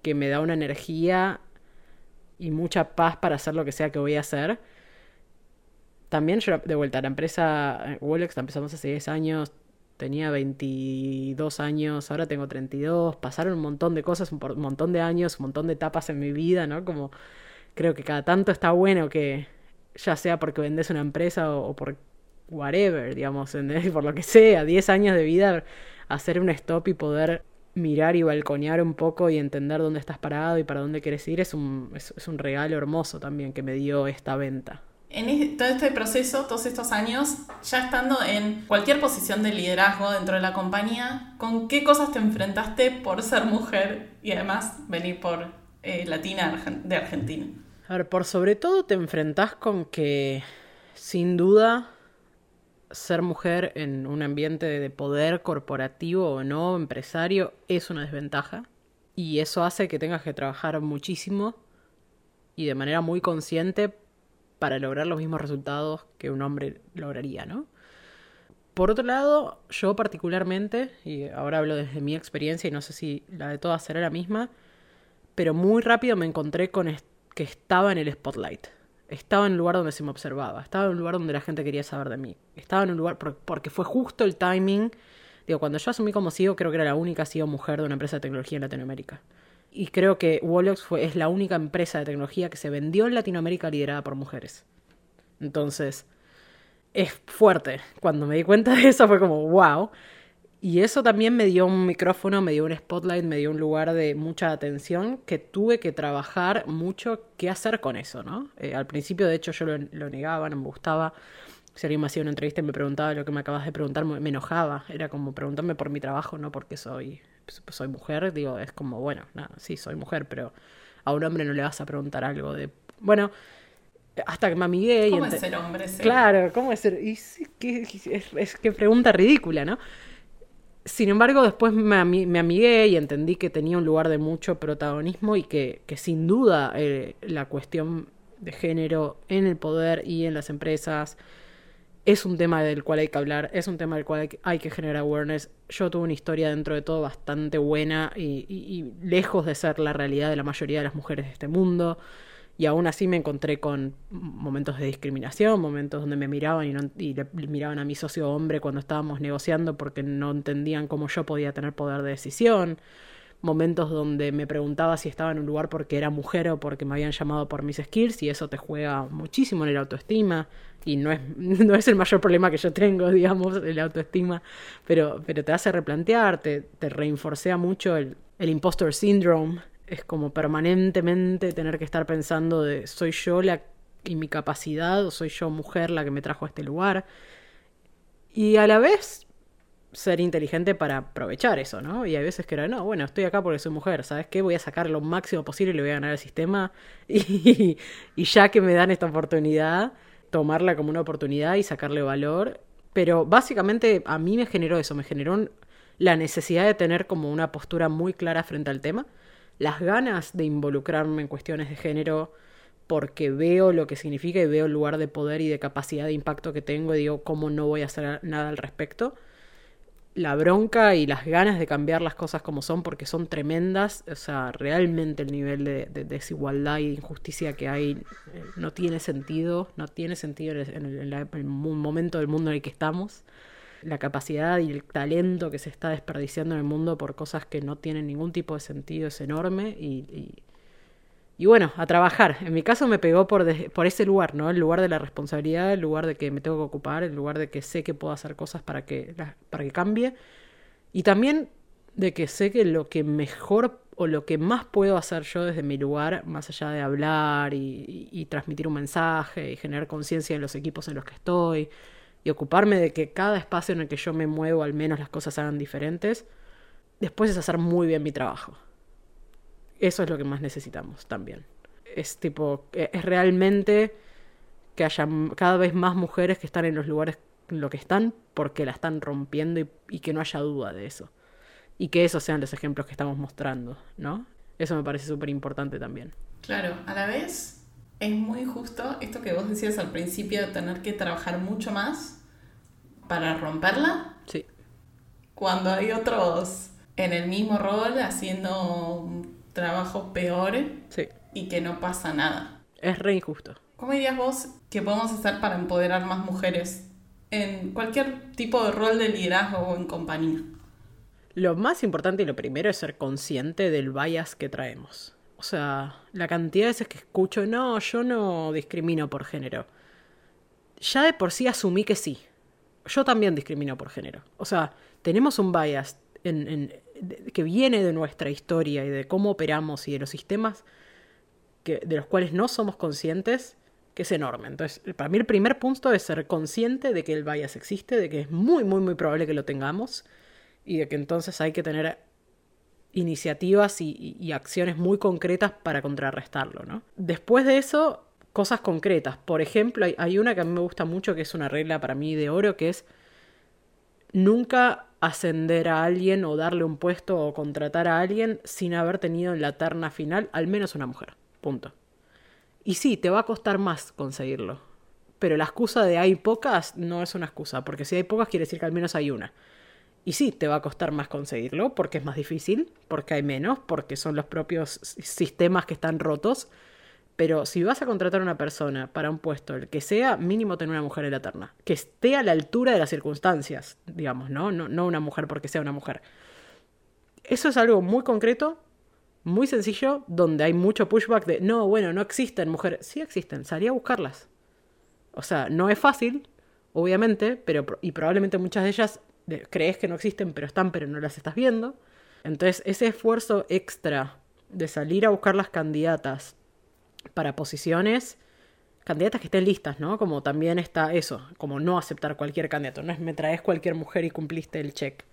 que me da una energía y mucha paz para hacer lo que sea que voy a hacer. También yo, de vuelta, la empresa eh, Wolex la empezamos hace 10 años, tenía 22 años, ahora tengo 32, pasaron un montón de cosas, un montón de años, un montón de etapas en mi vida, ¿no? Como creo que cada tanto está bueno que, ya sea porque vendes una empresa o, por whatever, digamos, (laughs) por lo que sea, 10 años de vida, hacer un stop y poder mirar y balconear un poco y entender dónde estás parado y para dónde quieres ir es un, es, un regalo hermoso también que me dio esta venta. En todo este proceso, todos estos años, ya estando en cualquier posición de liderazgo dentro de la compañía, ¿con qué cosas te enfrentaste por ser mujer y además venir por eh, latina de Argentina? A ver, por sobre todo te enfrentás con que, sin duda, ser mujer en un ambiente de poder corporativo o no, empresario, es una desventaja. Y eso hace que tengas que trabajar muchísimo y de manera muy consciente para lograr los mismos resultados que un hombre lograría, ¿no? Por otro lado, yo particularmente, y ahora hablo desde mi experiencia y no sé si la de todas será la misma, pero muy rápido me encontré con que estaba en el spotlight estaba en un lugar donde se me observaba, estaba en un lugar donde la gente quería saber de mí, estaba en un lugar porque fue justo el timing. Digo, cuando yo asumí como CEO, creo que era la única CEO mujer de una empresa de tecnología en Latinoamérica. Y creo que Wallox fue, es la única empresa de tecnología que se vendió en Latinoamérica liderada por mujeres. Entonces, es fuerte. Cuando me di cuenta de eso fue como, wow. Y eso también me dio un micrófono, me dio un spotlight, me dio un lugar de mucha atención que tuve que trabajar mucho qué hacer con eso, ¿no? Eh, al principio, de hecho, yo lo, negaba, no me gustaba. Si alguien me hacía una entrevista y me preguntaba lo que me acabas de preguntar, me, enojaba. Era como preguntarme por mi trabajo, no porque soy, soy mujer. Digo, es como, bueno, nada, sí, soy mujer, pero a un hombre no le vas a preguntar algo de... Bueno, hasta que me amigué. ¿Cómo es ser hombre? Claro, ¿cómo es ser? Y es, es, es que pregunta ridícula, ¿no? Sin embargo, después me, amigué y entendí que tenía un lugar de mucho protagonismo y que, que sin duda eh, la cuestión de género en el poder y en las empresas es un tema del cual hay que hablar, es un tema del cual hay que, generar awareness. Yo tuve una historia dentro de todo bastante buena y lejos de ser la realidad de la mayoría de las mujeres de este mundo. Y aún así me encontré con momentos de discriminación, momentos donde me miraban y, miraban a mi socio hombre cuando estábamos negociando porque no entendían cómo yo podía tener poder de decisión, momentos donde me preguntaba si estaba en un lugar porque era mujer o porque me habían llamado por mis skills y eso te juega muchísimo en el autoestima y no es, (laughs) no es el mayor problema que yo tengo, digamos, el autoestima, pero, pero te hace replantear, te, te reinforcea mucho el, el impostor syndrome es como permanentemente tener que estar pensando de soy yo la y mi capacidad o soy yo mujer la que me trajo a este lugar y a la vez ser inteligente para aprovechar eso, ¿no? Y hay veces que era, no, bueno, estoy acá porque soy mujer, ¿sabes qué? Voy a sacar lo máximo posible y le voy a ganar al sistema (laughs) y, y ya que me dan esta oportunidad, tomarla como una oportunidad y sacarle valor. Pero básicamente a mí me generó eso, me generó la necesidad de tener como una postura muy clara frente al tema las ganas de involucrarme en cuestiones de género porque veo lo que significa y veo el lugar de poder y de capacidad de impacto que tengo y digo cómo no voy a hacer nada al respecto. La bronca y las ganas de cambiar las cosas como son porque son tremendas, o sea, realmente el nivel de, desigualdad y injusticia que hay eh, no tiene sentido, no tiene sentido en el, en el momento del mundo en el que estamos la capacidad y el talento que se está desperdiciando en el mundo por cosas que no tienen ningún tipo de sentido es enorme y, bueno, a trabajar. En mi caso me pegó por, por ese lugar, ¿no? El lugar de la responsabilidad, el lugar de que me tengo que ocupar, el lugar de que sé que puedo hacer cosas para que, para que cambie y también de que sé que lo que mejor o lo que más puedo hacer yo desde mi lugar, más allá de hablar y, y transmitir un mensaje y generar conciencia en los equipos en los que estoy, y ocuparme de que cada espacio en el que yo me muevo al menos las cosas hagan diferentes, después es hacer muy bien mi trabajo. Eso es lo que más necesitamos también. Es tipo, e, es realmente que haya cada vez más mujeres que están en los lugares en lo que están porque la están rompiendo y, y que no haya duda de eso. Y que esos sean los ejemplos que estamos mostrando, ¿no? Eso me parece súper importante también. Claro, a la vez es muy justo esto que vos decías al principio de tener que trabajar mucho más para romperla. Sí. Cuando hay otros en el mismo rol haciendo un trabajo peor sí. y que no pasa nada. Es re injusto. ¿Cómo dirías vos que podemos hacer para empoderar más mujeres en cualquier tipo de rol de liderazgo o en compañía? Lo más importante y lo primero es ser consciente del bias que traemos. O sea, la cantidad de veces que escucho, no, yo no discrimino por género. Ya de por sí asumí que sí. Yo también discrimino por género. O sea, tenemos un bias que viene de nuestra historia y de cómo operamos y de los sistemas que, de los cuales no somos conscientes, que es enorme. Entonces, para mí el primer punto es ser consciente de que el bias existe, de que es muy, muy, muy probable que lo tengamos y de que entonces hay que tener iniciativas y, acciones muy concretas para contrarrestarlo, ¿no? Después de eso, cosas concretas. Por ejemplo, hay, una que a mí me gusta mucho, que es una regla para mí de oro, que es nunca ascender a alguien o darle un puesto o contratar a alguien sin haber tenido en la terna final al menos una mujer. Punto. Y sí, te va a costar más conseguirlo. Pero la excusa de hay pocas no es una excusa, porque si hay pocas quiere decir que al menos hay una. Y sí, te va a costar más conseguirlo porque es más difícil, porque hay menos, porque son los propios sistemas que están rotos. Pero si vas a contratar a una persona para un puesto, el que sea, mínimo tener una mujer en la terna. Que esté a la altura de las circunstancias, digamos, ¿no? No, no una mujer porque sea una mujer. Eso es algo muy concreto, muy sencillo, donde hay mucho pushback de, no, bueno, no existen mujeres. Sí existen, salí a buscarlas. O sea, no es fácil, obviamente, pero y probablemente muchas de ellas crees que no existen, pero están, pero no las estás viendo. Entonces, ese esfuerzo extra de salir a buscar las candidatas para posiciones, candidatas que estén listas, ¿no? Como también está eso, como no aceptar cualquier candidato, no es me traes cualquier mujer y cumpliste el check.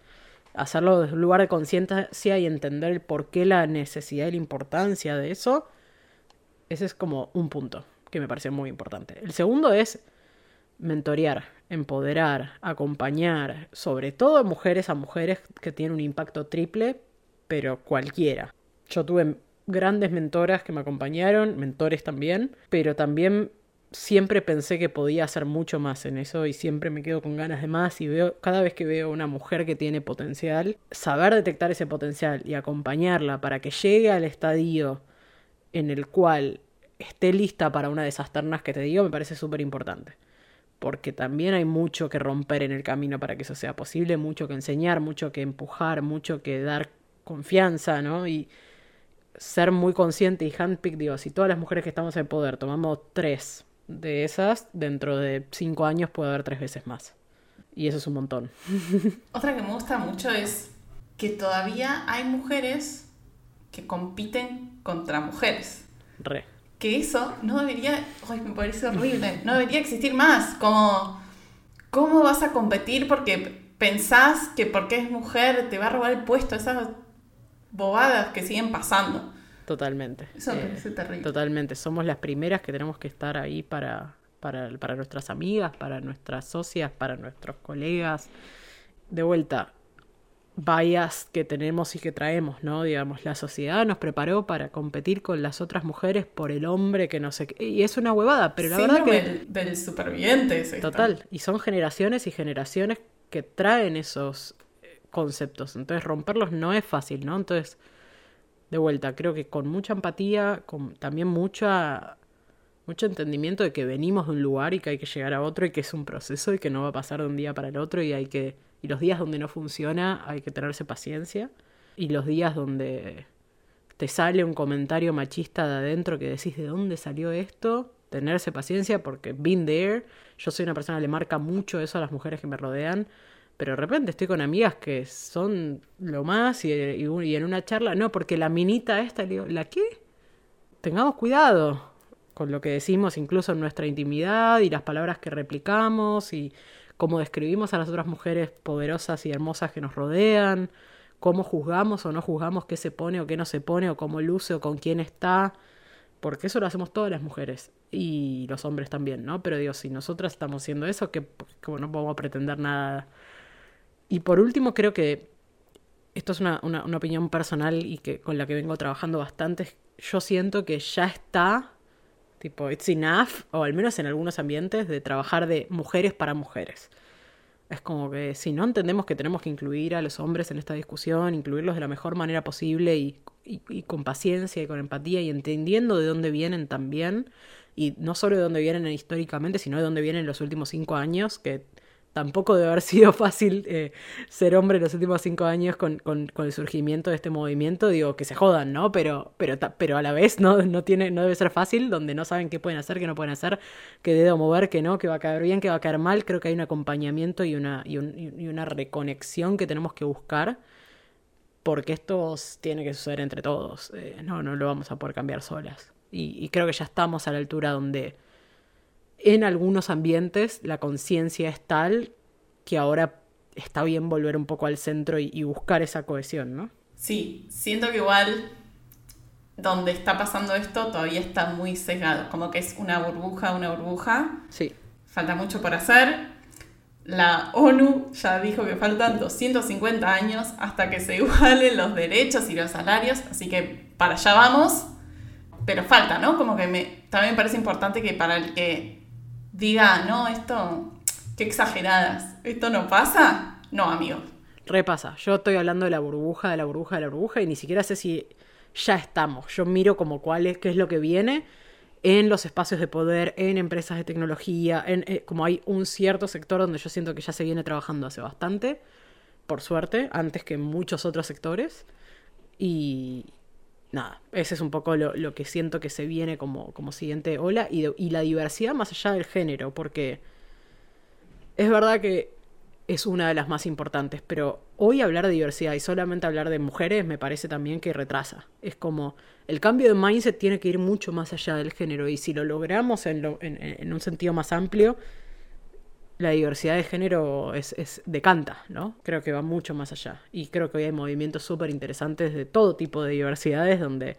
Hacerlo desde un lugar de conciencia y entender el por qué la necesidad y la importancia de eso, ese es como un punto que me parece muy importante. El segundo es mentorear, empoderar, acompañar, sobre todo mujeres a mujeres que tienen un impacto triple, pero cualquiera. Yo tuve grandes mentoras que me acompañaron, mentores también, pero también siempre pensé que podía hacer mucho más en eso y siempre me quedo con ganas de más y veo cada vez que veo una mujer que tiene potencial, saber detectar ese potencial y acompañarla para que llegue al estadio en el cual esté lista para una de esas ternas que te digo me parece súper importante porque también hay mucho que romper en el camino para que eso sea posible, mucho que enseñar, mucho que empujar, mucho que dar confianza, ¿no? Y ser muy consciente y handpick, digo, si todas las mujeres que estamos en poder tomamos tres de esas, dentro de cinco años puede haber tres veces más. Y eso es un montón. (laughs) Otra que me gusta mucho es que todavía hay mujeres que compiten contra mujeres. Re que eso no debería, ay, me parece horrible, no debería existir más. Como, ¿cómo vas a competir porque pensás que porque es mujer te va a robar el puesto? Esas bobadas que siguen pasando. Totalmente. Eso me parece terrible. Totalmente. Somos las primeras que tenemos que estar ahí para, para, para nuestras amigas, para nuestras socias, para nuestros colegas. De vuelta, vallas que tenemos y que traemos, ¿no? Digamos, la sociedad nos preparó para competir con las otras mujeres por el hombre que no sé qué. Y es una huevada, pero la verdad que... Del, superviviente. total, y son generaciones y generaciones que traen esos eh, conceptos. Entonces romperlos no es fácil, ¿no? Entonces, de vuelta, creo que con mucha empatía, con también mucha mucho entendimiento de que venimos de un lugar y que hay que llegar a otro y que es un proceso y que no va a pasar de un día para el otro y hay que y los días donde no funciona hay que tenerse paciencia. Y los días donde te sale un comentario machista de adentro que decís de dónde salió esto, tenerse paciencia porque been there. Yo soy una persona que le marca mucho eso a las mujeres que me rodean. Pero de repente estoy con amigas que son lo más y, en una charla, no, porque la minita esta, le digo, ¿la qué? Tengamos cuidado con lo que decimos incluso en nuestra intimidad y las palabras que replicamos y cómo describimos a las otras mujeres poderosas y hermosas que nos rodean, cómo juzgamos o no juzgamos qué se pone o qué no se pone, o cómo luce o con quién está, porque eso lo hacemos todas las mujeres y los hombres también, ¿no? Pero digo, si nosotras estamos haciendo eso, que, no podemos pretender nada. Y por último, creo que esto es una, una, una opinión personal y que con la que vengo trabajando bastante, yo siento que ya está Tipo, it's enough, o al menos en algunos ambientes, de trabajar de mujeres para mujeres. Es como que si no entendemos que tenemos que incluir a los hombres en esta discusión, incluirlos de la mejor manera posible y, y, con paciencia y con empatía y entendiendo de dónde vienen también, y no solo de dónde vienen históricamente, sino de dónde vienen los últimos cinco años, que tampoco debe haber (laughs) sido fácil eh, ser hombre en los últimos cinco años con, con, el surgimiento de este movimiento. Digo, que se jodan, ¿no? Pero, pero, pero a la vez no, no, tiene, no debe ser fácil, donde no saben qué pueden hacer, qué no pueden hacer, qué dedo mover, qué no, qué va a caer bien, qué va a caer mal. Creo que hay un acompañamiento y una, y, y una reconexión que tenemos que buscar. Porque esto tiene que suceder entre todos. Eh, no, no lo vamos a poder cambiar solas. Y creo que ya estamos a la altura donde en algunos ambientes la conciencia es tal que ahora está bien volver un poco al centro y, y, buscar esa cohesión, ¿no? Sí, siento que igual donde está pasando esto todavía está muy sesgado, como que es una burbuja, una burbuja. Sí. Falta mucho por hacer. La ONU ya dijo que faltan 250 años hasta que se (laughs) igualen los derechos y los salarios, así que para allá vamos, pero falta, ¿no? Como que me, también me parece importante que para el que diga, no, esto, qué exageradas, esto no pasa, no, amigo. Repasa, yo estoy hablando de la burbuja, de la burbuja, de la burbuja, y ni siquiera sé si ya estamos. Yo miro como cuál es, qué es lo que viene en los espacios de poder, en empresas de tecnología, en, eh, como hay un cierto sector donde yo siento que ya se viene trabajando hace bastante, por suerte, antes que muchos otros sectores. Y nada, ese es un poco lo, lo que siento que se viene como, como siguiente ola y, la diversidad más allá del género, porque es verdad que es una de las más importantes, pero hoy hablar de diversidad y solamente hablar de mujeres me parece también que retrasa. Es como el cambio de mindset tiene que ir mucho más allá del género y si lo logramos en, lo, en, en un sentido más amplio, la diversidad de género es, decanta, ¿no? Creo que va mucho más allá. Y creo que hoy hay movimientos súper interesantes de todo tipo de diversidades donde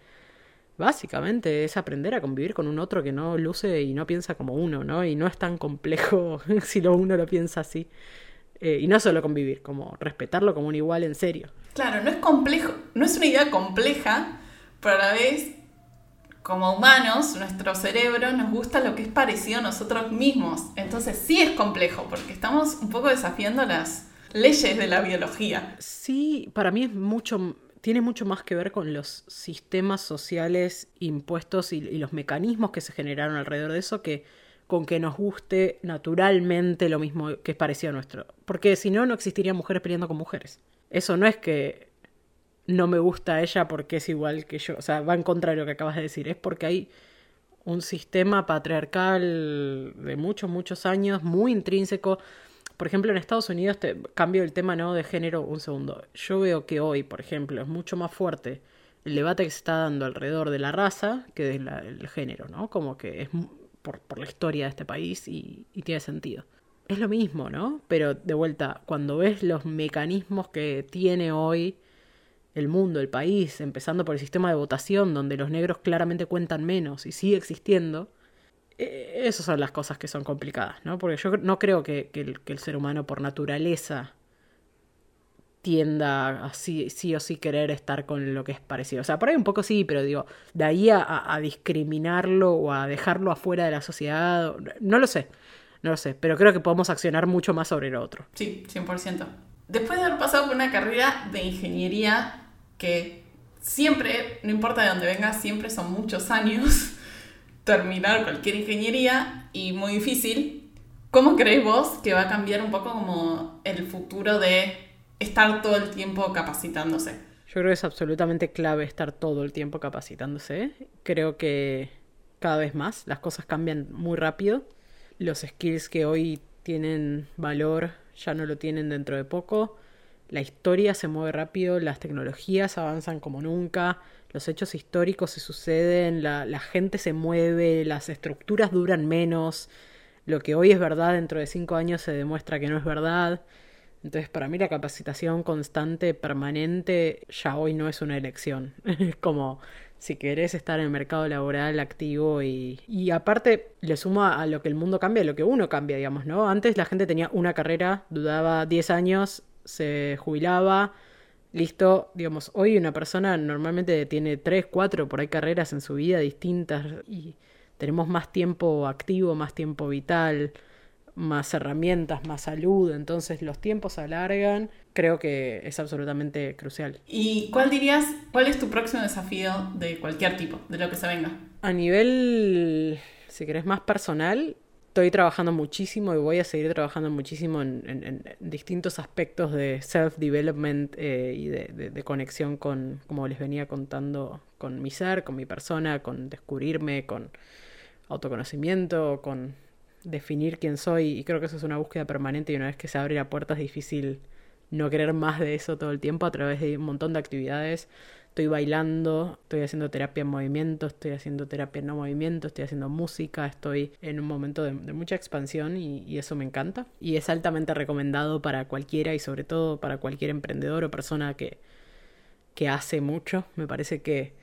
básicamente es aprender a convivir con un otro que no luce y no piensa como uno, ¿no? Y no es tan complejo (laughs) si lo uno lo piensa así. Eh, y no solo convivir, como respetarlo como un igual en serio. Claro, no es complejo, no es una idea compleja, pero a la vez, como humanos, nuestro cerebro nos gusta lo que es parecido a nosotros mismos. Entonces sí es complejo, porque estamos un poco desafiando las leyes de la biología. Sí, para mí es mucho, tiene mucho más que ver con los sistemas sociales impuestos y, y los mecanismos que se generaron alrededor de eso que con que nos guste naturalmente lo mismo que es parecido a nuestro. Porque si no, no existirían mujeres peleando con mujeres. Eso no es que no me gusta ella porque es igual que yo. O sea, va en contra de lo que acabas de decir. Es porque hay un sistema patriarcal de muchos, muchos años, muy intrínseco. Por ejemplo, en Estados Unidos, cambio el tema no de género un segundo. Yo veo que hoy, por ejemplo, es mucho más fuerte el debate que se está dando alrededor de la raza que del género, ¿no? Como que es por, por la historia de este país y, tiene sentido. Es lo mismo, ¿no? Pero de vuelta, cuando ves los mecanismos que tiene hoy el mundo, el país, empezando por el sistema de votación, donde los negros claramente cuentan menos y sigue existiendo, eh, esas son las cosas que son complicadas, ¿no? Porque yo no creo que, el ser humano por naturaleza tienda a sí, sí, o sí querer estar con lo que es parecido. O sea, por ahí un poco sí, pero digo, de ahí a, a, discriminarlo o a dejarlo afuera de la sociedad, no lo sé, no lo sé, pero creo que podemos accionar mucho más sobre lo otro. Sí, 100%. Después de haber pasado por una carrera de ingeniería que siempre, no importa de dónde vengas, siempre son muchos años (laughs) terminar cualquier ingeniería y muy difícil, ¿cómo crees vos que va a cambiar un poco como el futuro de estar todo el tiempo capacitándose. Yo creo que es absolutamente clave estar todo el tiempo capacitándose. Creo que cada vez más las cosas cambian muy rápido. Los skills que hoy tienen valor ya no lo tienen dentro de poco. La historia se mueve rápido, las tecnologías avanzan como nunca, los hechos históricos se suceden, la, gente se mueve, las estructuras duran menos. Lo que hoy es verdad dentro de cinco años se demuestra que no es verdad. Entonces, para mí la capacitación constante, permanente, ya hoy no es una elección. (laughs) Es como si querés estar en el mercado laboral activo y, y aparte le suma a lo que el mundo cambia, a lo que uno cambia, digamos, ¿no? Antes la gente tenía una carrera, dudaba 10 años, se jubilaba, listo, digamos, hoy una persona normalmente tiene 3, 4 por ahí carreras en su vida distintas y tenemos más tiempo activo, más tiempo vital más herramientas, más salud, entonces los tiempos se alargan, creo que es absolutamente crucial. ¿Y cuál dirías, cuál es tu próximo desafío de cualquier tipo, de lo que se venga? A nivel, si querés, más personal, estoy trabajando muchísimo y voy a seguir trabajando muchísimo en, distintos aspectos de self-development eh, y de, conexión con, como les venía contando, con mi ser, con mi persona, con descubrirme, con autoconocimiento, con definir quién soy. Y creo que eso es una búsqueda permanente y una vez que se abre la puerta es difícil no querer más de eso todo el tiempo a través de un montón de actividades estoy bailando, estoy haciendo terapia en movimiento, estoy haciendo terapia en no movimiento, estoy haciendo música, estoy en un momento de, mucha expansión y, eso me encanta. Y es altamente recomendado para cualquiera y sobre todo para cualquier emprendedor o persona que, que hace mucho. Me parece que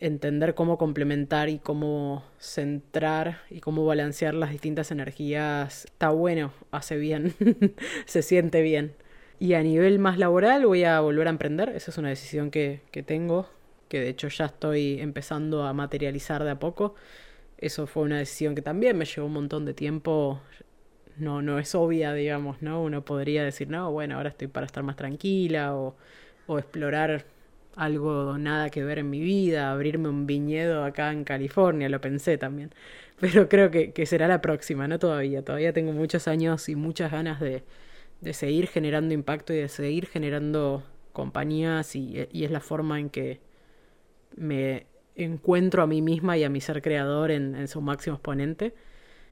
entender cómo complementar y cómo centrar y cómo balancear las distintas energías está bueno, hace bien, (laughs) se siente bien. Y a nivel más laboral voy a volver a emprender, esa es una decisión que, que tengo, que de hecho ya estoy empezando a materializar de a poco. Eso fue una decisión que también me llevó un montón de tiempo. No, no es obvia, digamos, ¿no? Uno podría decir, no, bueno, ahora estoy para estar más tranquila o, o explorar algo nada que ver en mi vida, abrirme un viñedo acá en California, lo pensé también. (laughs) Pero creo que, que será la próxima, no todavía. Todavía tengo muchos años y muchas ganas de, de seguir generando impacto y de seguir generando compañías y, es la forma en que me encuentro a mí misma y a mi ser creador en, su máximo exponente.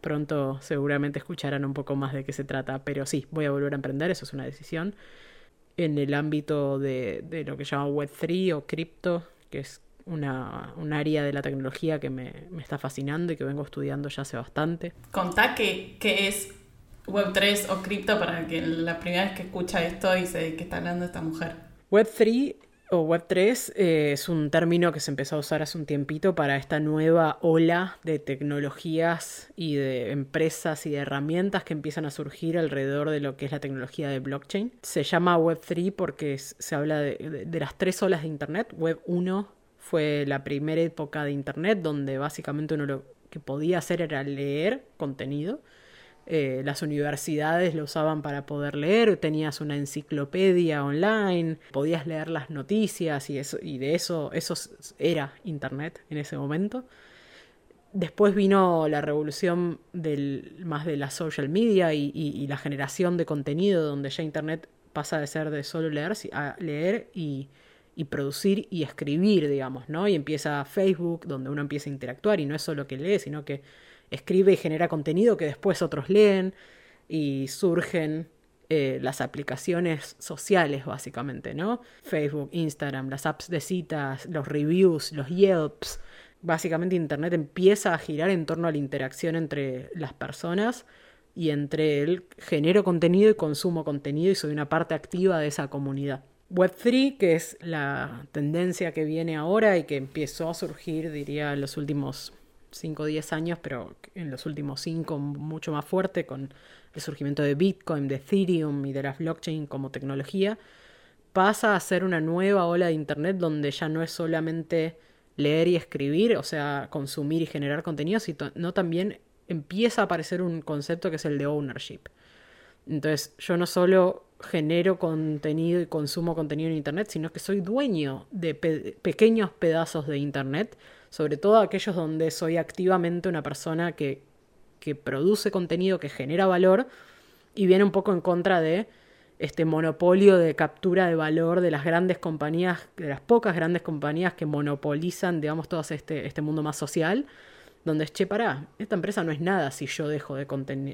Pronto seguramente escucharán un poco más de qué se trata, pero sí, voy a volver a emprender, eso es una decisión. En el ámbito de, de lo que llama Web3 o cripto, que es una, un área de la tecnología que me, me, está fascinando y que vengo estudiando ya hace bastante. Contá qué es Web3 o cripto para que la primera vez que escucha esto y se que está hablando esta mujer. Web3 o Web3 eh, es un término que se empezó a usar hace un tiempito para esta nueva ola de tecnologías y de empresas y de herramientas que empiezan a surgir alrededor de lo que es la tecnología de blockchain. Se llama Web3 porque se habla de, de las tres olas de Internet. Web 1 fue la primera época de Internet donde básicamente uno lo que podía hacer era leer contenido eh, las universidades lo usaban para poder leer, tenías una enciclopedia online, podías leer las noticias y, eso, y de eso, eso era Internet en ese momento. Después vino la revolución del, más de la social media y, la generación de contenido, donde ya Internet pasa de ser de solo leer a leer y, y producir y escribir, digamos, ¿no? Y empieza Facebook, donde uno empieza a interactuar y no es solo que lee, sino que escribe y genera contenido que después otros leen y surgen eh, las aplicaciones sociales básicamente, ¿no? Facebook, Instagram, las apps de citas, los reviews, los Yelps. Básicamente Internet empieza a girar en torno a la interacción entre las personas y entre el genero contenido y consumo contenido y soy una parte activa de esa comunidad. Web3, que es la tendencia que viene ahora y que empezó a surgir, diría, en los últimos 5 o 10 años, pero en los últimos 5 mucho más fuerte con el surgimiento de Bitcoin, de Ethereum y de las blockchain como tecnología, pasa a ser una nueva ola de Internet donde ya no es solamente leer y escribir, o sea, consumir y generar contenido, sino también empieza a aparecer un concepto que es el de ownership. Entonces, yo no solo genero contenido y consumo contenido en Internet, sino que soy dueño de pequeños pedazos de Internet sobre todo aquellos donde soy activamente una persona que, que produce contenido, que genera valor y viene un poco en contra de este monopolio de captura de valor de las grandes compañías, de las pocas grandes compañías que monopolizan, digamos, todo este, este mundo más social, donde es, che, pará, esta empresa no es nada si yo dejo de,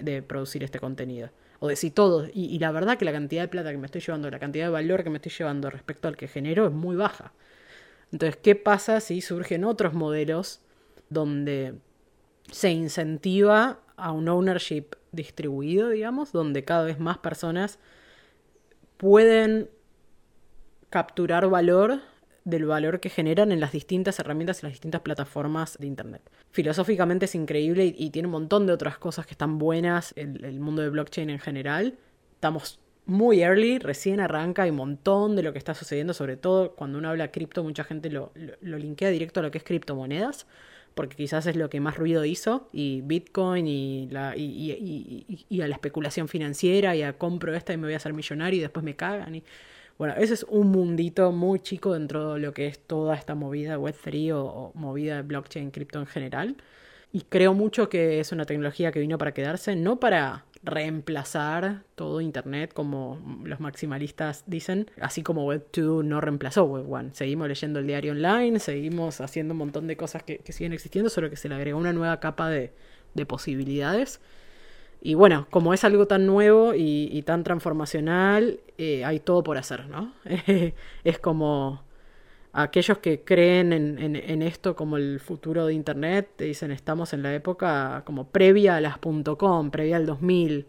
de producir este contenido. O de si todo. Y, y, la verdad que la cantidad de plata que me estoy llevando, la cantidad de valor que me estoy llevando respecto al que genero es muy baja. Entonces, ¿qué pasa si surgen otros modelos donde se incentiva a un ownership distribuido, digamos, donde cada vez más personas pueden capturar valor del valor que generan en las distintas herramientas y las distintas plataformas de Internet. Filosóficamente es increíble y, tiene un montón de otras cosas que están buenas, el, el mundo de blockchain en general. Estamos muy early, recién arranca, hay un montón de lo que está sucediendo, sobre todo cuando uno habla cripto, mucha gente lo, lo, linkea directo a lo que es criptomonedas, porque quizás es lo que más ruido hizo, y Bitcoin y, la, y, y, a la especulación financiera, y a compro esta y me voy a hacer millonario y después me cagan. Y, bueno, ese es un mundito muy chico dentro de lo que es toda esta movida Web3 o, o movida de blockchain, cripto en general. Y creo mucho que es una tecnología que vino para quedarse, no para reemplazar todo Internet, como los maximalistas dicen, así como Web2 no reemplazó Web1. Seguimos leyendo el diario online, seguimos haciendo un montón de cosas que, siguen existiendo, solo que se le agregó una nueva capa de, posibilidades. Y bueno, como es algo tan nuevo y, tan transformacional, eh, hay todo por hacer, ¿no? (laughs) es como aquellos que creen en, esto como el futuro de Internet, te dicen estamos en la época como previa a las .com, previa al 2000.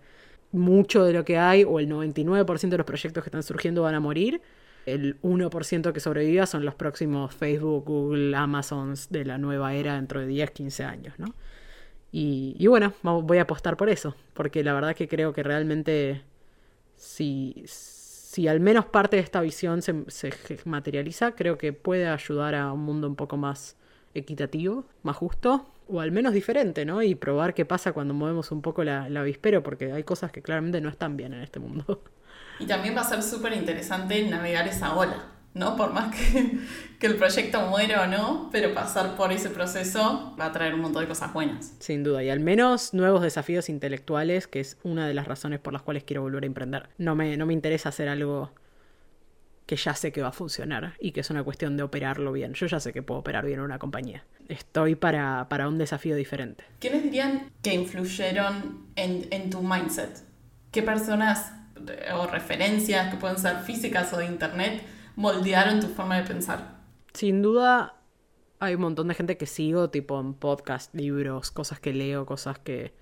Mucho de lo que hay, o el 99% de los proyectos que están surgiendo van a morir. El 1% que sobreviva son los próximos Facebook, Google, Amazons de la nueva era dentro de 10, 15 años, ¿no? Y, y bueno, voy a apostar por eso, porque la verdad que creo que realmente si si al menos parte de esta visión se, materializa, creo que puede ayudar a un mundo un poco más equitativo, más justo, o al menos diferente, ¿no? Y probar qué pasa cuando movemos un poco la, la avispero, porque hay cosas que claramente no están bien en este mundo. Y también va a ser súper interesante navegar esa ola. ¿No? Por más que, que, el proyecto muera o no, pero pasar por ese proceso va a traer un montón de cosas buenas. Sin duda, y al menos nuevos desafíos intelectuales, que es una de las razones por las cuales quiero volver a emprender. No me, no me interesa hacer algo que ya sé que va a funcionar y que es una cuestión de operarlo bien. Yo ya sé que puedo operar bien una compañía. Estoy para, para un desafío diferente. ¿Quiénes dirían que influyeron en, en tu mindset? ¿Qué personas o referencias que pueden ser físicas o de internet moldearon tu forma de pensar? Sin duda hay un montón de gente que sigo, tipo en podcast, libros, cosas que leo, cosas que,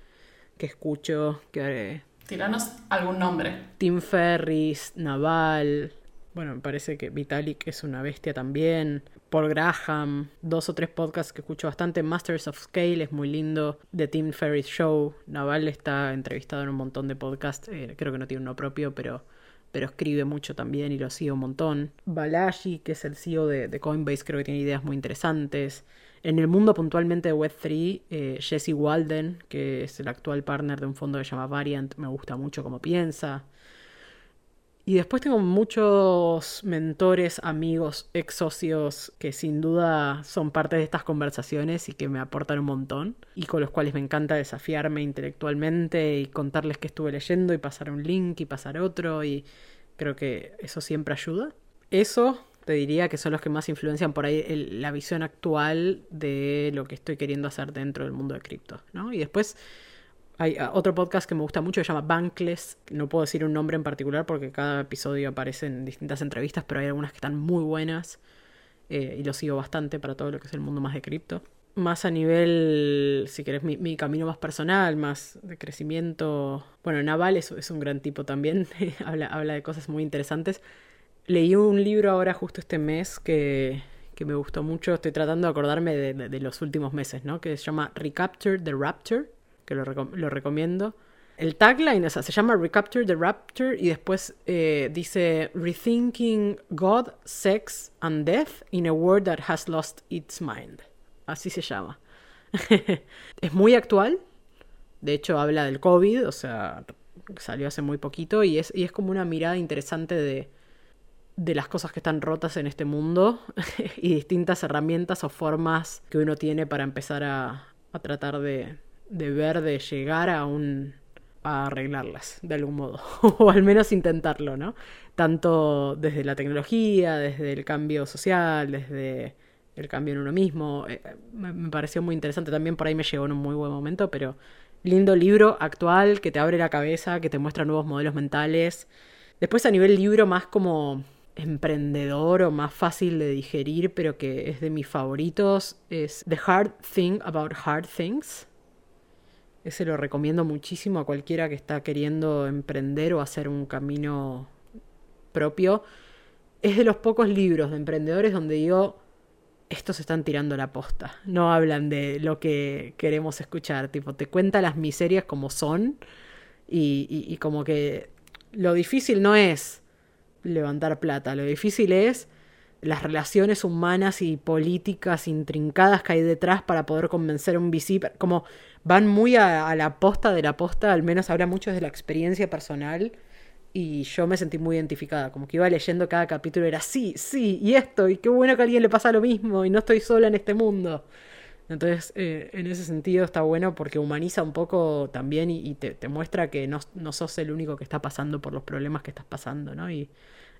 que escucho, que... Tiranos algún nombre. Tim Ferris, Naval, bueno, me parece que Vitalik es una bestia también. Paul Graham, dos o tres podcasts que escucho bastante. Masters of Scale es muy lindo. The Tim Ferris Show. Naval está entrevistado en un montón de podcasts. Eh, creo que no tiene uno propio, pero pero escribe mucho también y lo sigue un montón. Balaji, que es el CEO de, Coinbase, creo que tiene ideas muy interesantes. En el mundo puntualmente de Web3, eh, Jesse Walden, que es el actual partner de un fondo que se llama Variant, me gusta mucho cómo piensa. Y después tengo muchos mentores, amigos, ex socios que sin duda son parte de estas conversaciones y que me aportan un montón y con los cuales me encanta desafiarme intelectualmente y contarles que estuve leyendo y pasar un link y pasar otro y creo que eso siempre ayuda. Eso te diría que son los que más influencian por ahí la visión actual de lo que estoy queriendo hacer dentro del mundo de cripto, ¿no? Y después hay ah, otro podcast que me gusta mucho que se llama Bankless. No puedo decir un nombre en particular porque cada episodio aparece en distintas entrevistas, pero hay algunas que están muy buenas eh, y lo sigo bastante para todo lo que es el mundo más de cripto. Más a nivel, si querés, mi, camino más personal, más de crecimiento. Bueno, Naval es, es un gran tipo también, (laughs) habla, habla de cosas muy interesantes. Leí un libro ahora justo este mes que, que me gustó mucho. Estoy tratando de acordarme de, de los últimos meses, ¿no? Que se llama Recapture the Rapture que lo, recomiendo. El tagline, o sea, se llama Recapture the Rapture y después eh, dice Rethinking God, Sex and Death in a World that has lost its mind. Así se llama. (laughs) es muy actual. De hecho, habla del COVID, o sea, salió hace muy poquito y es, y es como una mirada interesante de, de las cosas que están rotas en este mundo (laughs) y distintas herramientas o formas que uno tiene para empezar a tratar de, deber de llegar a un a arreglarlas de algún modo (laughs) o al menos intentarlo, ¿no? Tanto desde la tecnología, desde el cambio social, desde el cambio en uno mismo. Eh, me, pareció muy interesante también, por ahí me llegó en un muy buen momento, pero lindo libro actual que te abre la cabeza, que te muestra nuevos modelos mentales. Después a nivel libro más como emprendedor o más fácil de digerir, pero que es de mis favoritos, es The Hard Thing About Hard Things ese lo recomiendo muchísimo a cualquiera que está queriendo emprender o hacer un camino propio. Es de los pocos libros de emprendedores donde digo, estos están tirando la posta. No hablan de lo que queremos escuchar. Tipo, te cuenta las miserias como son. Y, como que lo difícil no es levantar plata. Lo difícil es las relaciones humanas y políticas intrincadas que hay detrás para poder convencer a un VC, como van muy a, la posta de la posta, al menos habla mucho de la experiencia personal y yo me sentí muy identificada, como que iba leyendo cada capítulo, era sí, sí, y esto, y qué bueno que a alguien le pasa lo mismo y no estoy sola en este mundo. Entonces, eh, en ese sentido está bueno porque humaniza un poco también y, te, muestra que no, no, sos el único que está pasando por los problemas que estás pasando, ¿no?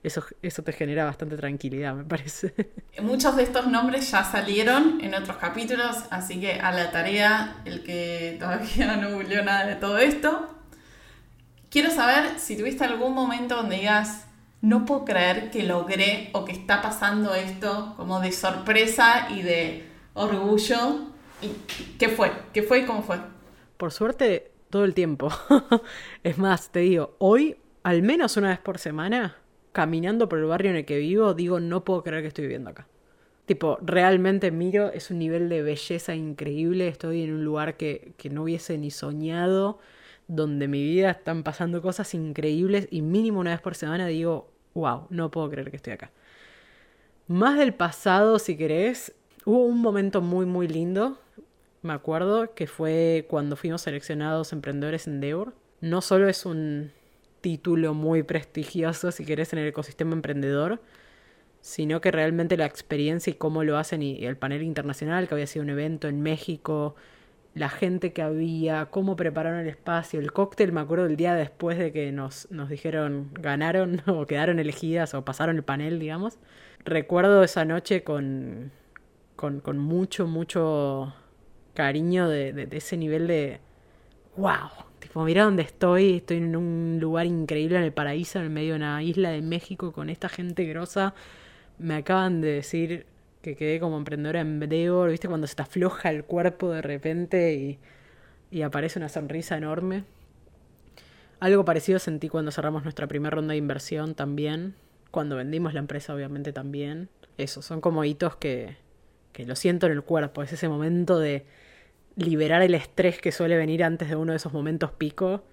Eso, eso te genera bastante tranquilidad, me parece. (laughs) Muchos de estos nombres ya salieron en otros capítulos, así que a la tarea, el que todavía (laughs) no googleó nada de todo esto. Quiero saber si tuviste algún momento donde digas, no puedo creer que logré o que está pasando esto como de sorpresa y de orgullo. ¿Y ¿Qué fue? ¿Qué fue y cómo fue? Por suerte, todo el tiempo. (laughs) es más, te digo, hoy, al menos una vez por semana, caminando por el barrio en el que vivo, digo, no puedo creer que estoy viviendo acá. Tipo, realmente miro, es un nivel de belleza increíble, estoy en un lugar que, que no hubiese ni soñado, donde mi vida están pasando cosas increíbles y mínimo una vez por semana digo, wow, no puedo creer que estoy acá. Más del pasado, si querés, hubo un momento muy, muy lindo, me acuerdo, que fue cuando fuimos seleccionados emprendedores en Deur. No solo es un título muy prestigioso, si querés, en el ecosistema emprendedor, sino que realmente la experiencia y cómo lo hacen y el panel internacional, que había sido un evento en México, la gente que había, cómo prepararon el espacio, el cóctel, me acuerdo el día después de que nos, nos dijeron ganaron (laughs) o quedaron elegidas o pasaron el panel, digamos. Recuerdo esa noche con, con, con mucho, mucho cariño de, de, ese nivel de, wow, tipo, mira dónde estoy, estoy en un lugar increíble en el paraíso, en el medio de una isla de México con esta gente grosa. Me acaban de decir que quedé como emprendedora en Endeavor, ¿viste? Cuando se te afloja el cuerpo de repente y, y aparece una sonrisa enorme. Algo parecido sentí cuando cerramos nuestra primera ronda de inversión también, cuando vendimos la empresa obviamente también. Eso, son como hitos que, que lo siento en el cuerpo, es ese momento de liberar el estrés que suele venir antes de uno de esos momentos pico,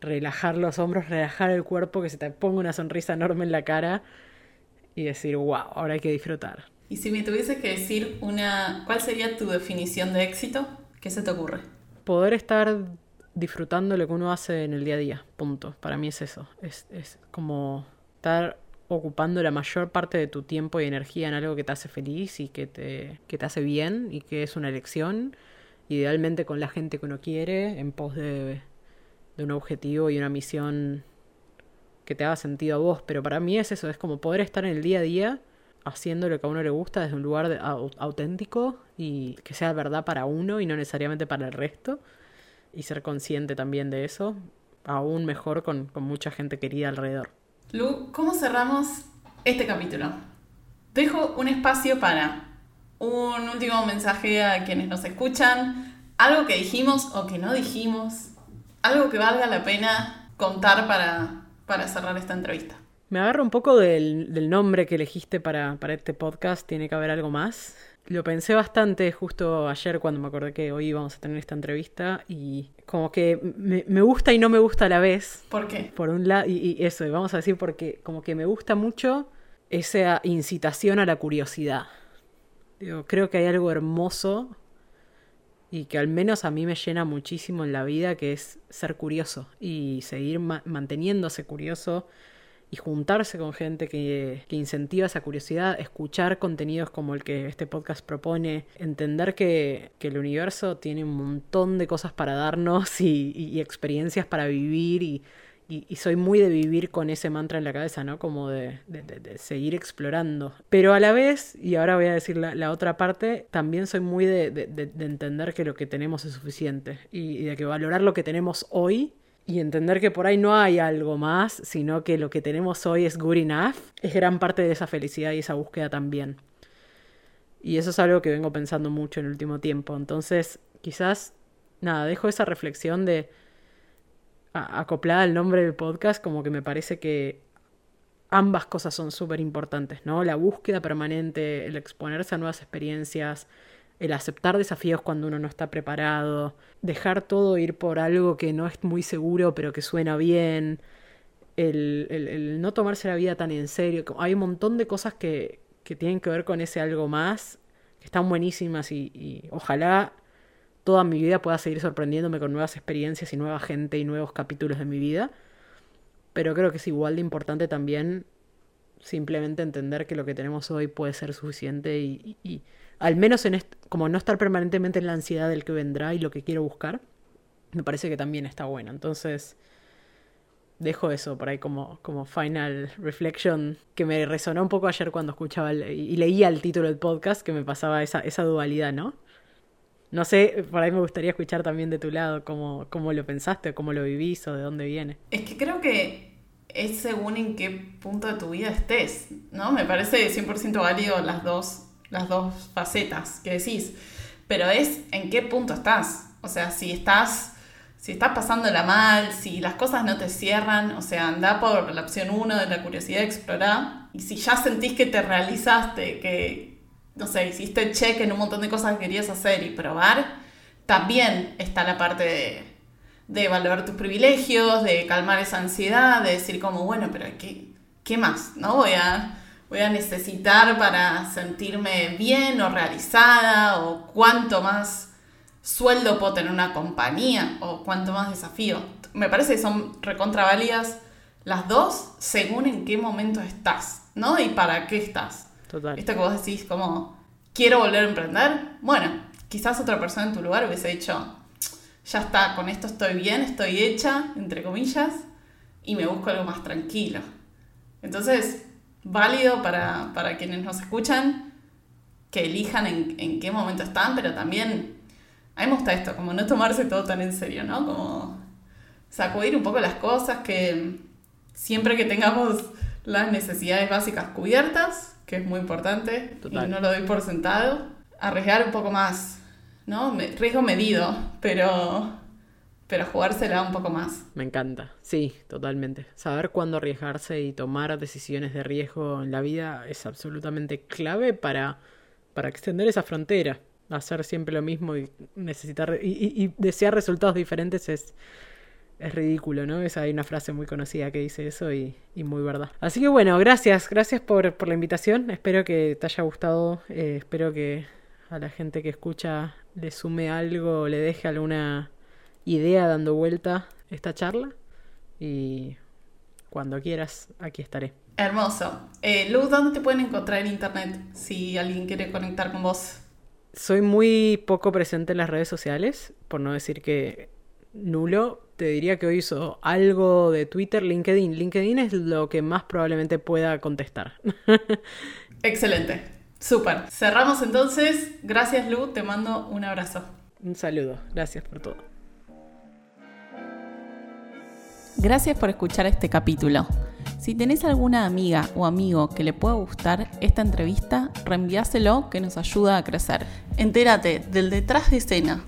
relajar los hombros, relajar el cuerpo, que se te ponga una sonrisa enorme en la cara y decir, wow, ahora hay que disfrutar. Y si me tuvieses que decir una, ¿cuál sería tu definición de éxito? ¿Qué se te ocurre? Poder estar disfrutando lo que uno hace en el día a día, punto. Para mí es eso. Es, es como estar ocupando la mayor parte de tu tiempo y energía en algo que te hace feliz y que te, que te hace bien y que es una elección, idealmente con la gente que uno quiere, en pos de, de un objetivo y una misión que te haga sentido a vos. Pero para mí es eso, es como poder estar en el día a día haciendo lo que a uno le gusta desde un lugar auténtico y que sea verdad para uno y no necesariamente para el resto. Y ser consciente también de eso, aún mejor con, con mucha gente querida alrededor. Lu, ¿cómo cerramos este capítulo? Dejo un espacio para un último mensaje a quienes nos escuchan, algo que dijimos o que no dijimos, algo que valga la pena contar para, para cerrar esta entrevista. Me agarro un poco del, nombre que elegiste para, para, este podcast, tiene que haber algo más. Lo pensé bastante justo ayer cuando me acordé que hoy íbamos a tener esta entrevista y como que me, gusta y no me gusta a la vez. ¿Por qué? Por un lado, y, eso, vamos a decir porque como que me gusta mucho esa incitación a la curiosidad. Digo, creo que hay algo hermoso y que al menos a mí me llena muchísimo en la vida, que es ser curioso y seguir manteniéndose curioso y juntarse con gente que, que, incentiva esa curiosidad, escuchar contenidos como el que este podcast propone, entender que, que el universo tiene un montón de cosas para darnos (laughs) y, y, experiencias para vivir y, y, soy muy de vivir con ese mantra en la cabeza, ¿no? Como de, de, de seguir explorando. Pero a la vez, y ahora voy a decir la, la otra parte, también soy muy de, entender que lo que tenemos es suficiente y de que valorar lo que tenemos hoy y entender que por ahí no hay algo más, sino que lo que tenemos hoy es good enough, es gran parte de esa felicidad y esa búsqueda también. Y eso es algo que vengo pensando mucho en el último tiempo. Entonces, quizás, nada, dejo esa reflexión de acoplada al nombre del podcast, como que me parece que ambas cosas son súper importantes, ¿no? La búsqueda permanente, el exponerse a nuevas experiencias, el aceptar desafíos cuando uno no está preparado, dejar todo ir por algo que no es muy seguro pero que suena bien, el, el, no tomarse la vida tan en serio. Hay un montón de cosas que, que tienen que ver con ese algo más, que están buenísimas y, y ojalá toda mi vida pueda seguir sorprendiéndome con nuevas experiencias y nueva gente y nuevos capítulos de mi vida. Pero creo que es igual de importante también simplemente entender que lo que tenemos hoy puede ser suficiente y, al menos en como no estar permanentemente en la ansiedad del que vendrá y lo que quiero buscar, me parece que también está bueno. Entonces, dejo eso por ahí como, como final reflection que me resonó un poco ayer cuando escuchaba y leía el título del podcast que me pasaba esa, esa dualidad, ¿no? No sé, por ahí me gustaría escuchar también de tu lado cómo, cómo lo pensaste, cómo lo vivís o de dónde viene. Es que creo que es según en qué punto de tu vida estés, ¿no? Me parece 100% válido las dos, las dos facetas que decís, pero es en qué punto estás. O sea, si estás si estás pasándola mal, si las cosas no te cierran, o sea, anda por la opción 1 de la curiosidad de explorar. Y si ya sentís que te realizaste, que, no sé, hiciste check en un montón de cosas que querías hacer y probar, también está la parte de, de evaluar tus privilegios, de calmar esa ansiedad, de decir como, bueno, pero ¿qué, qué más? ¿No? Voy a, voy a necesitar para sentirme bien o realizada o cuánto más sueldo puedo tener una compañía o cuánto más desafío. Me parece que son recontraválidas las dos según en qué momento estás, ¿no? Y para qué estás. Total. Esto que vos decís como, quiero volver a emprender. Bueno, quizás otra persona en tu lugar hubiese dicho, ya está, con esto estoy bien, estoy hecha, entre comillas, y me busco algo más tranquilo. Entonces, válido para, para quienes nos escuchan que elijan en, en qué momento están, pero también a mí me gusta esto, como no tomarse todo tan en serio, ¿no? Como sacudir un poco las cosas, que siempre que tengamos las necesidades básicas cubiertas, que es muy importante, y no lo doy por sentado, arriesgar un poco más, ¿no? Riesgo medido, pero, pero jugársela un poco más. Me encanta, sí, totalmente. Saber cuándo arriesgarse y tomar decisiones de riesgo en la vida es absolutamente clave para, para extender esa frontera hacer siempre lo mismo y necesitar y, desear resultados diferentes es, es ridículo, ¿no? Es, hay una frase muy conocida que dice eso y, muy verdad. Así que bueno, gracias, gracias por, por la invitación. Espero que te haya gustado. Eh, espero que a la gente que escucha le sume algo, le deje alguna idea dando vuelta esta charla. Y cuando quieras, aquí estaré. Hermoso. Eh, Luz, ¿dónde te pueden encontrar en internet si alguien quiere conectar con vos? soy muy poco presente en las redes sociales, por no decir que nulo. Te diría que hoy uso algo de Twitter, LinkedIn. LinkedIn es lo que más probablemente pueda contestar. (laughs) Excelente. Súper. Cerramos entonces. Gracias Lu, te mando un abrazo. Un saludo. Gracias por todo. Gracias por escuchar este capítulo. Si tenés alguna amiga o amigo que le pueda gustar esta entrevista, reenviáselo que nos ayuda a crecer. Entérate del detrás de escena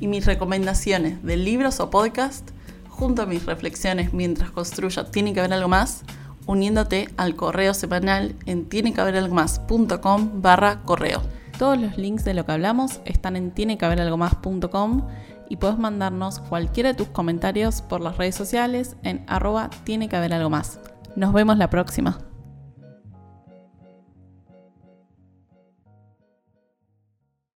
y mis recomendaciones de libros o podcast junto a mis reflexiones mientras construyo Tiene que haber algo más, uniéndote al correo semanal en tienequehaberalgomás.com barra correo. Todos los links de lo que hablamos están en tienequehaberalgomás.com y puedes mandarnos cualquiera de tus comentarios por las redes sociales en arroba tiene que haber algo más. Nos vemos la próxima.